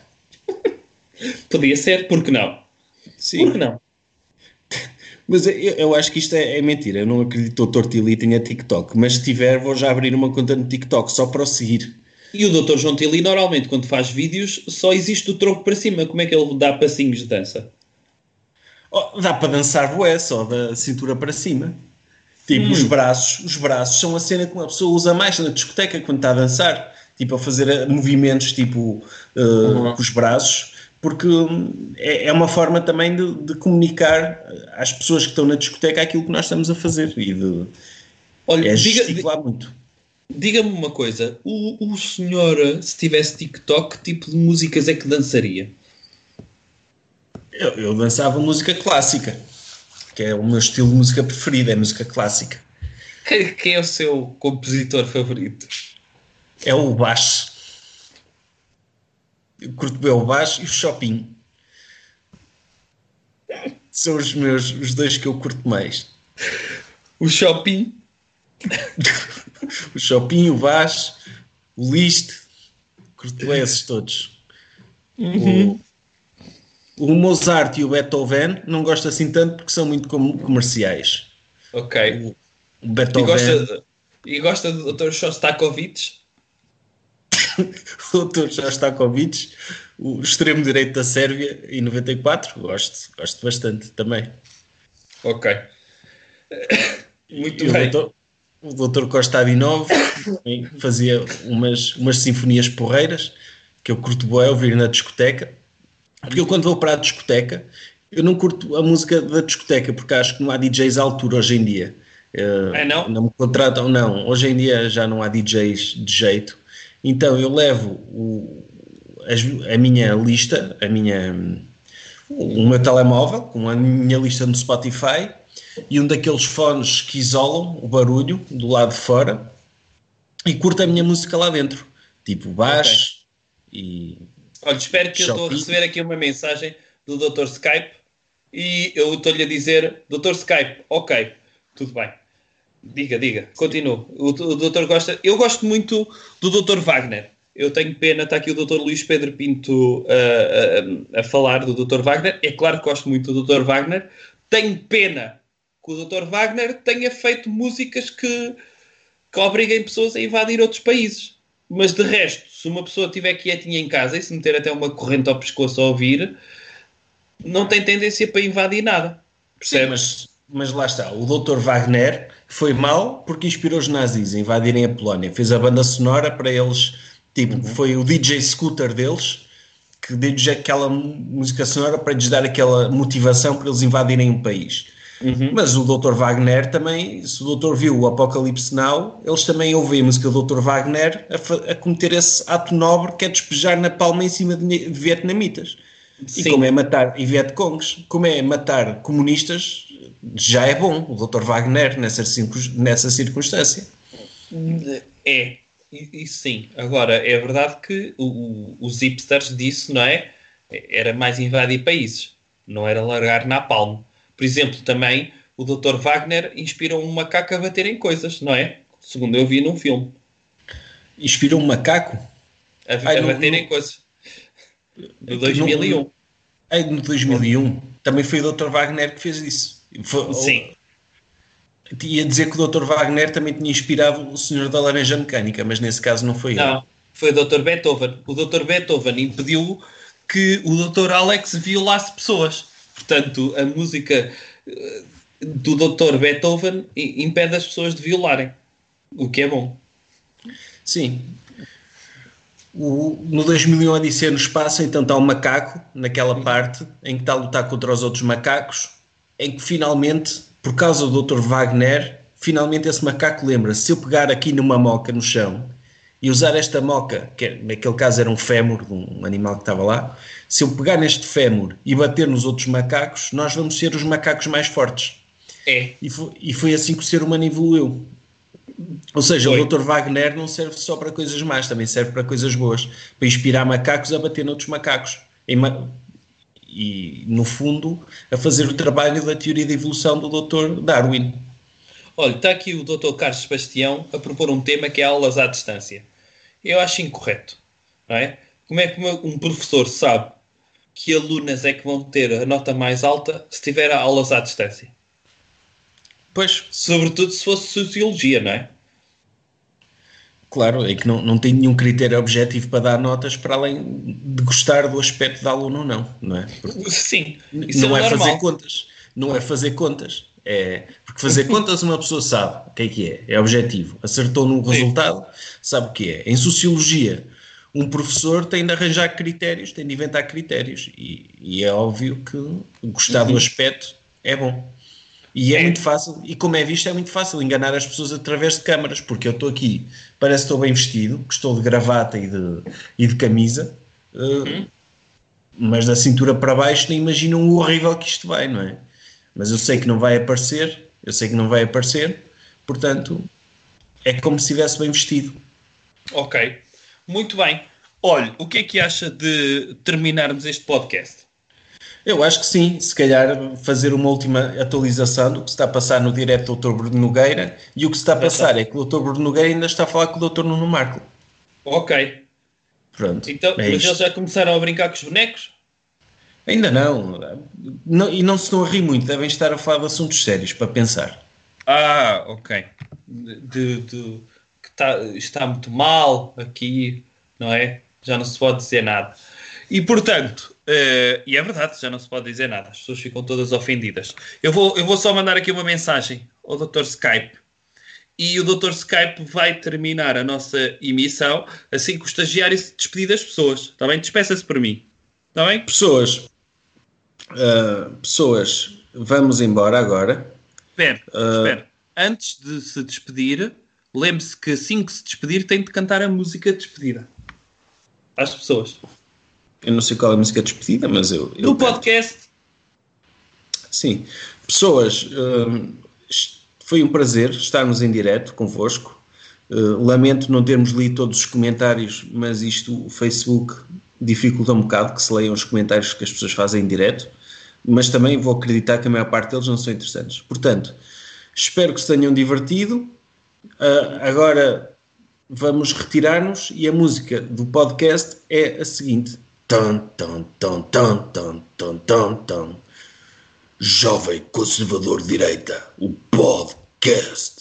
[LAUGHS] Podia ser, porque não? Sim. Porque não? Mas eu, eu acho que isto é, é mentira. Eu não acredito que o Dr. Tili tenha TikTok. Mas se tiver, vou já abrir uma conta no TikTok só para o seguir. E o Dr. João Tili, normalmente, quando faz vídeos, só existe o tronco para cima. Como é que ele dá passinhos de dança? Oh, dá para dançar bué, só da cintura para cima. Tipo, Hum. os braços, os braços são a cena que uma pessoa usa mais na discoteca quando está a dançar. Tipo, a fazer eh, movimentos tipo eh, Uhum. com os braços, porque hum, é, é uma forma também de, de comunicar às pessoas que estão na discoteca aquilo que nós estamos a fazer e de Olha, é diga- gesticular muito. diga-me uma coisa. O, o senhor, se tivesse TikTok, que tipo de músicas é que dançaria? Eu, eu dançava música clássica, que é o meu estilo de música preferido, é música clássica. Quem, quem é o seu compositor favorito? É o baixo. Eu curto bem o baixo e o shopping. São os meus, os dois que eu curto mais. O Shopping? [LAUGHS] O shopping, o baixo, o list. Curto bem esses todos. O, o Mozart e o Beethoven não gosto assim tanto porque são muito com- comerciais. Ok. O E Beethoven, gosta, e gosta do Dr. Shostakovich? [LAUGHS] o Dr. Shostakovich, o extremo direito da Sérvia em 94, gosto, gosto bastante também. Ok. Muito E bem. o doutor Costa Adinov fazia umas, umas sinfonias porreiras. que eu curto bué ouvir na discoteca, porque eu quando vou para a discoteca, eu não curto a música da discoteca, porque acho que não há DJs à altura hoje em dia. Eh, É, não? Não me contratam, não. Hoje em dia já não há DJs de jeito. Então eu levo o- as- a minha lista, a minha, o meu telemóvel, com a minha lista no Spotify e um daqueles fones que isolam o barulho do lado de fora e curto a minha música lá dentro, tipo baixo e Olha, espero que eu estou a Shopping. receber aqui uma mensagem do Dr. Skype e eu estou-lhe a dizer, Dr. Skype, ok, tudo bem. Diga, diga, continua. O, o doutor gosta. Eu gosto muito do Dr. Wagner. Eu tenho pena, está aqui o Dr. Luís Pedro Pinto uh, a, a falar do Dr. Wagner. É claro que gosto muito do Dr. Wagner. Tenho pena que o Dr. Wagner tenha feito músicas que, que obriguem pessoas a invadir outros países. Mas de resto, se uma pessoa estiver quietinha em casa e se meter até uma corrente ao pescoço a ouvir, não tem tendência para invadir nada. Sim, Percebe? mas, mas lá está, o Dr. Wagner foi mal porque inspirou os nazis a invadirem a Polónia. Fez a banda sonora para eles, tipo, foi o DJ Scooter deles que deu-lhes aquela música sonora para lhes dar aquela motivação para eles invadirem um país. Mas o Dr. Wagner também, se o Dr. viu o Apocalipse Now, eles também ouvem a música do Dr. Wagner a, a cometer esse ato nobre que é despejar na palma em cima de, vietnamitas. E Sim. como é matar, e Vietcongs, como é matar comunistas, já é bom o Dr. Wagner nessa, nessa circunstância. É, e- isso sim. Agora, é verdade que o- o- os hipsters disso, não é? Era mais invadir países, não era largar na palma. Por exemplo, também o Dr. Wagner inspirou um macaco a bater em coisas, não é? Segundo eu vi num filme. Inspirou um macaco? A, Ai, a não- bater não- em coisas. Não- 2001. Ai, no 2001. Também foi o Dr. Wagner que fez isso. Foi- Sim. Ia dizer que o Dr. Wagner também tinha inspirado o Senhor da Laranja Mecânica, mas nesse caso não foi ele. Não, foi o Dr. Beethoven. O Dr. Beethoven impediu que o Dr. Alex violasse pessoas. Portanto, a música eh, do Dr. Beethoven impede as pessoas de violarem. O que é bom. Sim. O- no 2001 Odisseia no Espaço, então está o macaco, naquela parte em que está a lutar contra os outros macacos, em que finalmente, por causa do Dr. Wagner, finalmente esse macaco lembra se eu pegar aqui numa moca no chão e usar esta moca, que é- naquele caso era um fémur de um animal que estava lá, se eu pegar neste fémur e bater nos outros macacos, nós vamos ser os macacos mais fortes. É. E foi, e foi assim que o ser humano evoluiu. Ou seja, Foi. o Dr. Wagner não serve só para coisas más, também serve para coisas boas. Para inspirar macacos a bater noutros macacos. Ma- E, no fundo, a fazer o trabalho da teoria da evolução do Dr. Darwin. Olha, está aqui o Dr. Carlos Sebastião a propor um tema que é aulas à distância. Eu acho incorreto. Não é? Como é que um professor sabe que alunas é que vão ter a nota mais alta se tiver aulas à distância? Pois, Sobretudo se fosse sociologia, não é? claro, é que não, não tem nenhum critério objetivo para dar notas para além de gostar do aspecto da aluna ou não, não é? Porque Sim, isso não é, é, fazer contas. Não é fazer contas. É, porque fazer contas uma pessoa sabe o que é que é. É objetivo. Acertou no resultado, sabe o que é. Em sociologia, um professor tem de arranjar critérios, tem de inventar critérios. E, e é óbvio que gostar do aspecto é bom. E é, Uhum. É. muito fácil, e como é visto, é muito fácil enganar as pessoas através de câmaras, porque eu estou aqui, parece que estou bem vestido, que estou de gravata e de, e de camisa, eh, Uhum. mas da cintura para baixo nem imaginam o horrível que isto vai, não é? Mas eu sei que não vai aparecer, eu sei que não vai aparecer, portanto, é como se estivesse bem vestido. Ok, muito bem. Olha, o que é que acha de terminarmos este podcast? Eu acho que sim, se calhar fazer uma última atualização do que se está a passar no direto do Dr. Bruno Nogueira e o que se está a passar é que o Dr. Bruno Nogueira ainda está a falar com o Dr. Nuno Marco. Ok, Pronto, então, é mas isto. eles já começaram a brincar com os bonecos? Ainda não. não. E não se estão a rir muito, devem estar a falar de assuntos sérios para pensar. Ah, ok. De, de- que tá- está muito mal aqui, não é? Já não se pode dizer nada. E portanto, eh, e é verdade, já não se pode dizer nada, as pessoas ficam todas ofendidas. Eu vou, eu vou só mandar aqui uma mensagem ao Dr. Skype e o Dr. Skype vai terminar a nossa emissão assim que o estagiário se despedir das pessoas. Está bem? Despeça-se por mim. Está bem? Pessoas, ah, pessoas, vamos embora agora. Espera, Ah. espera. Antes de se despedir, lembre-se que assim que se despedir tem de cantar a música de despedida. Às pessoas. Eu não sei qual é a música de despedida, mas eu. eu No podcast. Sim. Pessoas, est- foi um prazer estarmos em direto convosco. Uh, lamento não termos lido todos os comentários, mas isto, o Facebook, dificulta um bocado que se leiam os comentários que as pessoas fazem em direto, mas também vou acreditar que a maior parte deles não são interessantes. Portanto, espero que se tenham divertido. Uh, agora vamos retirar-nos e a música do podcast é a seguinte. Tan, tan, tan, tan, tan, tan, tan, tan. Jovem Conservador Direita, o podcast.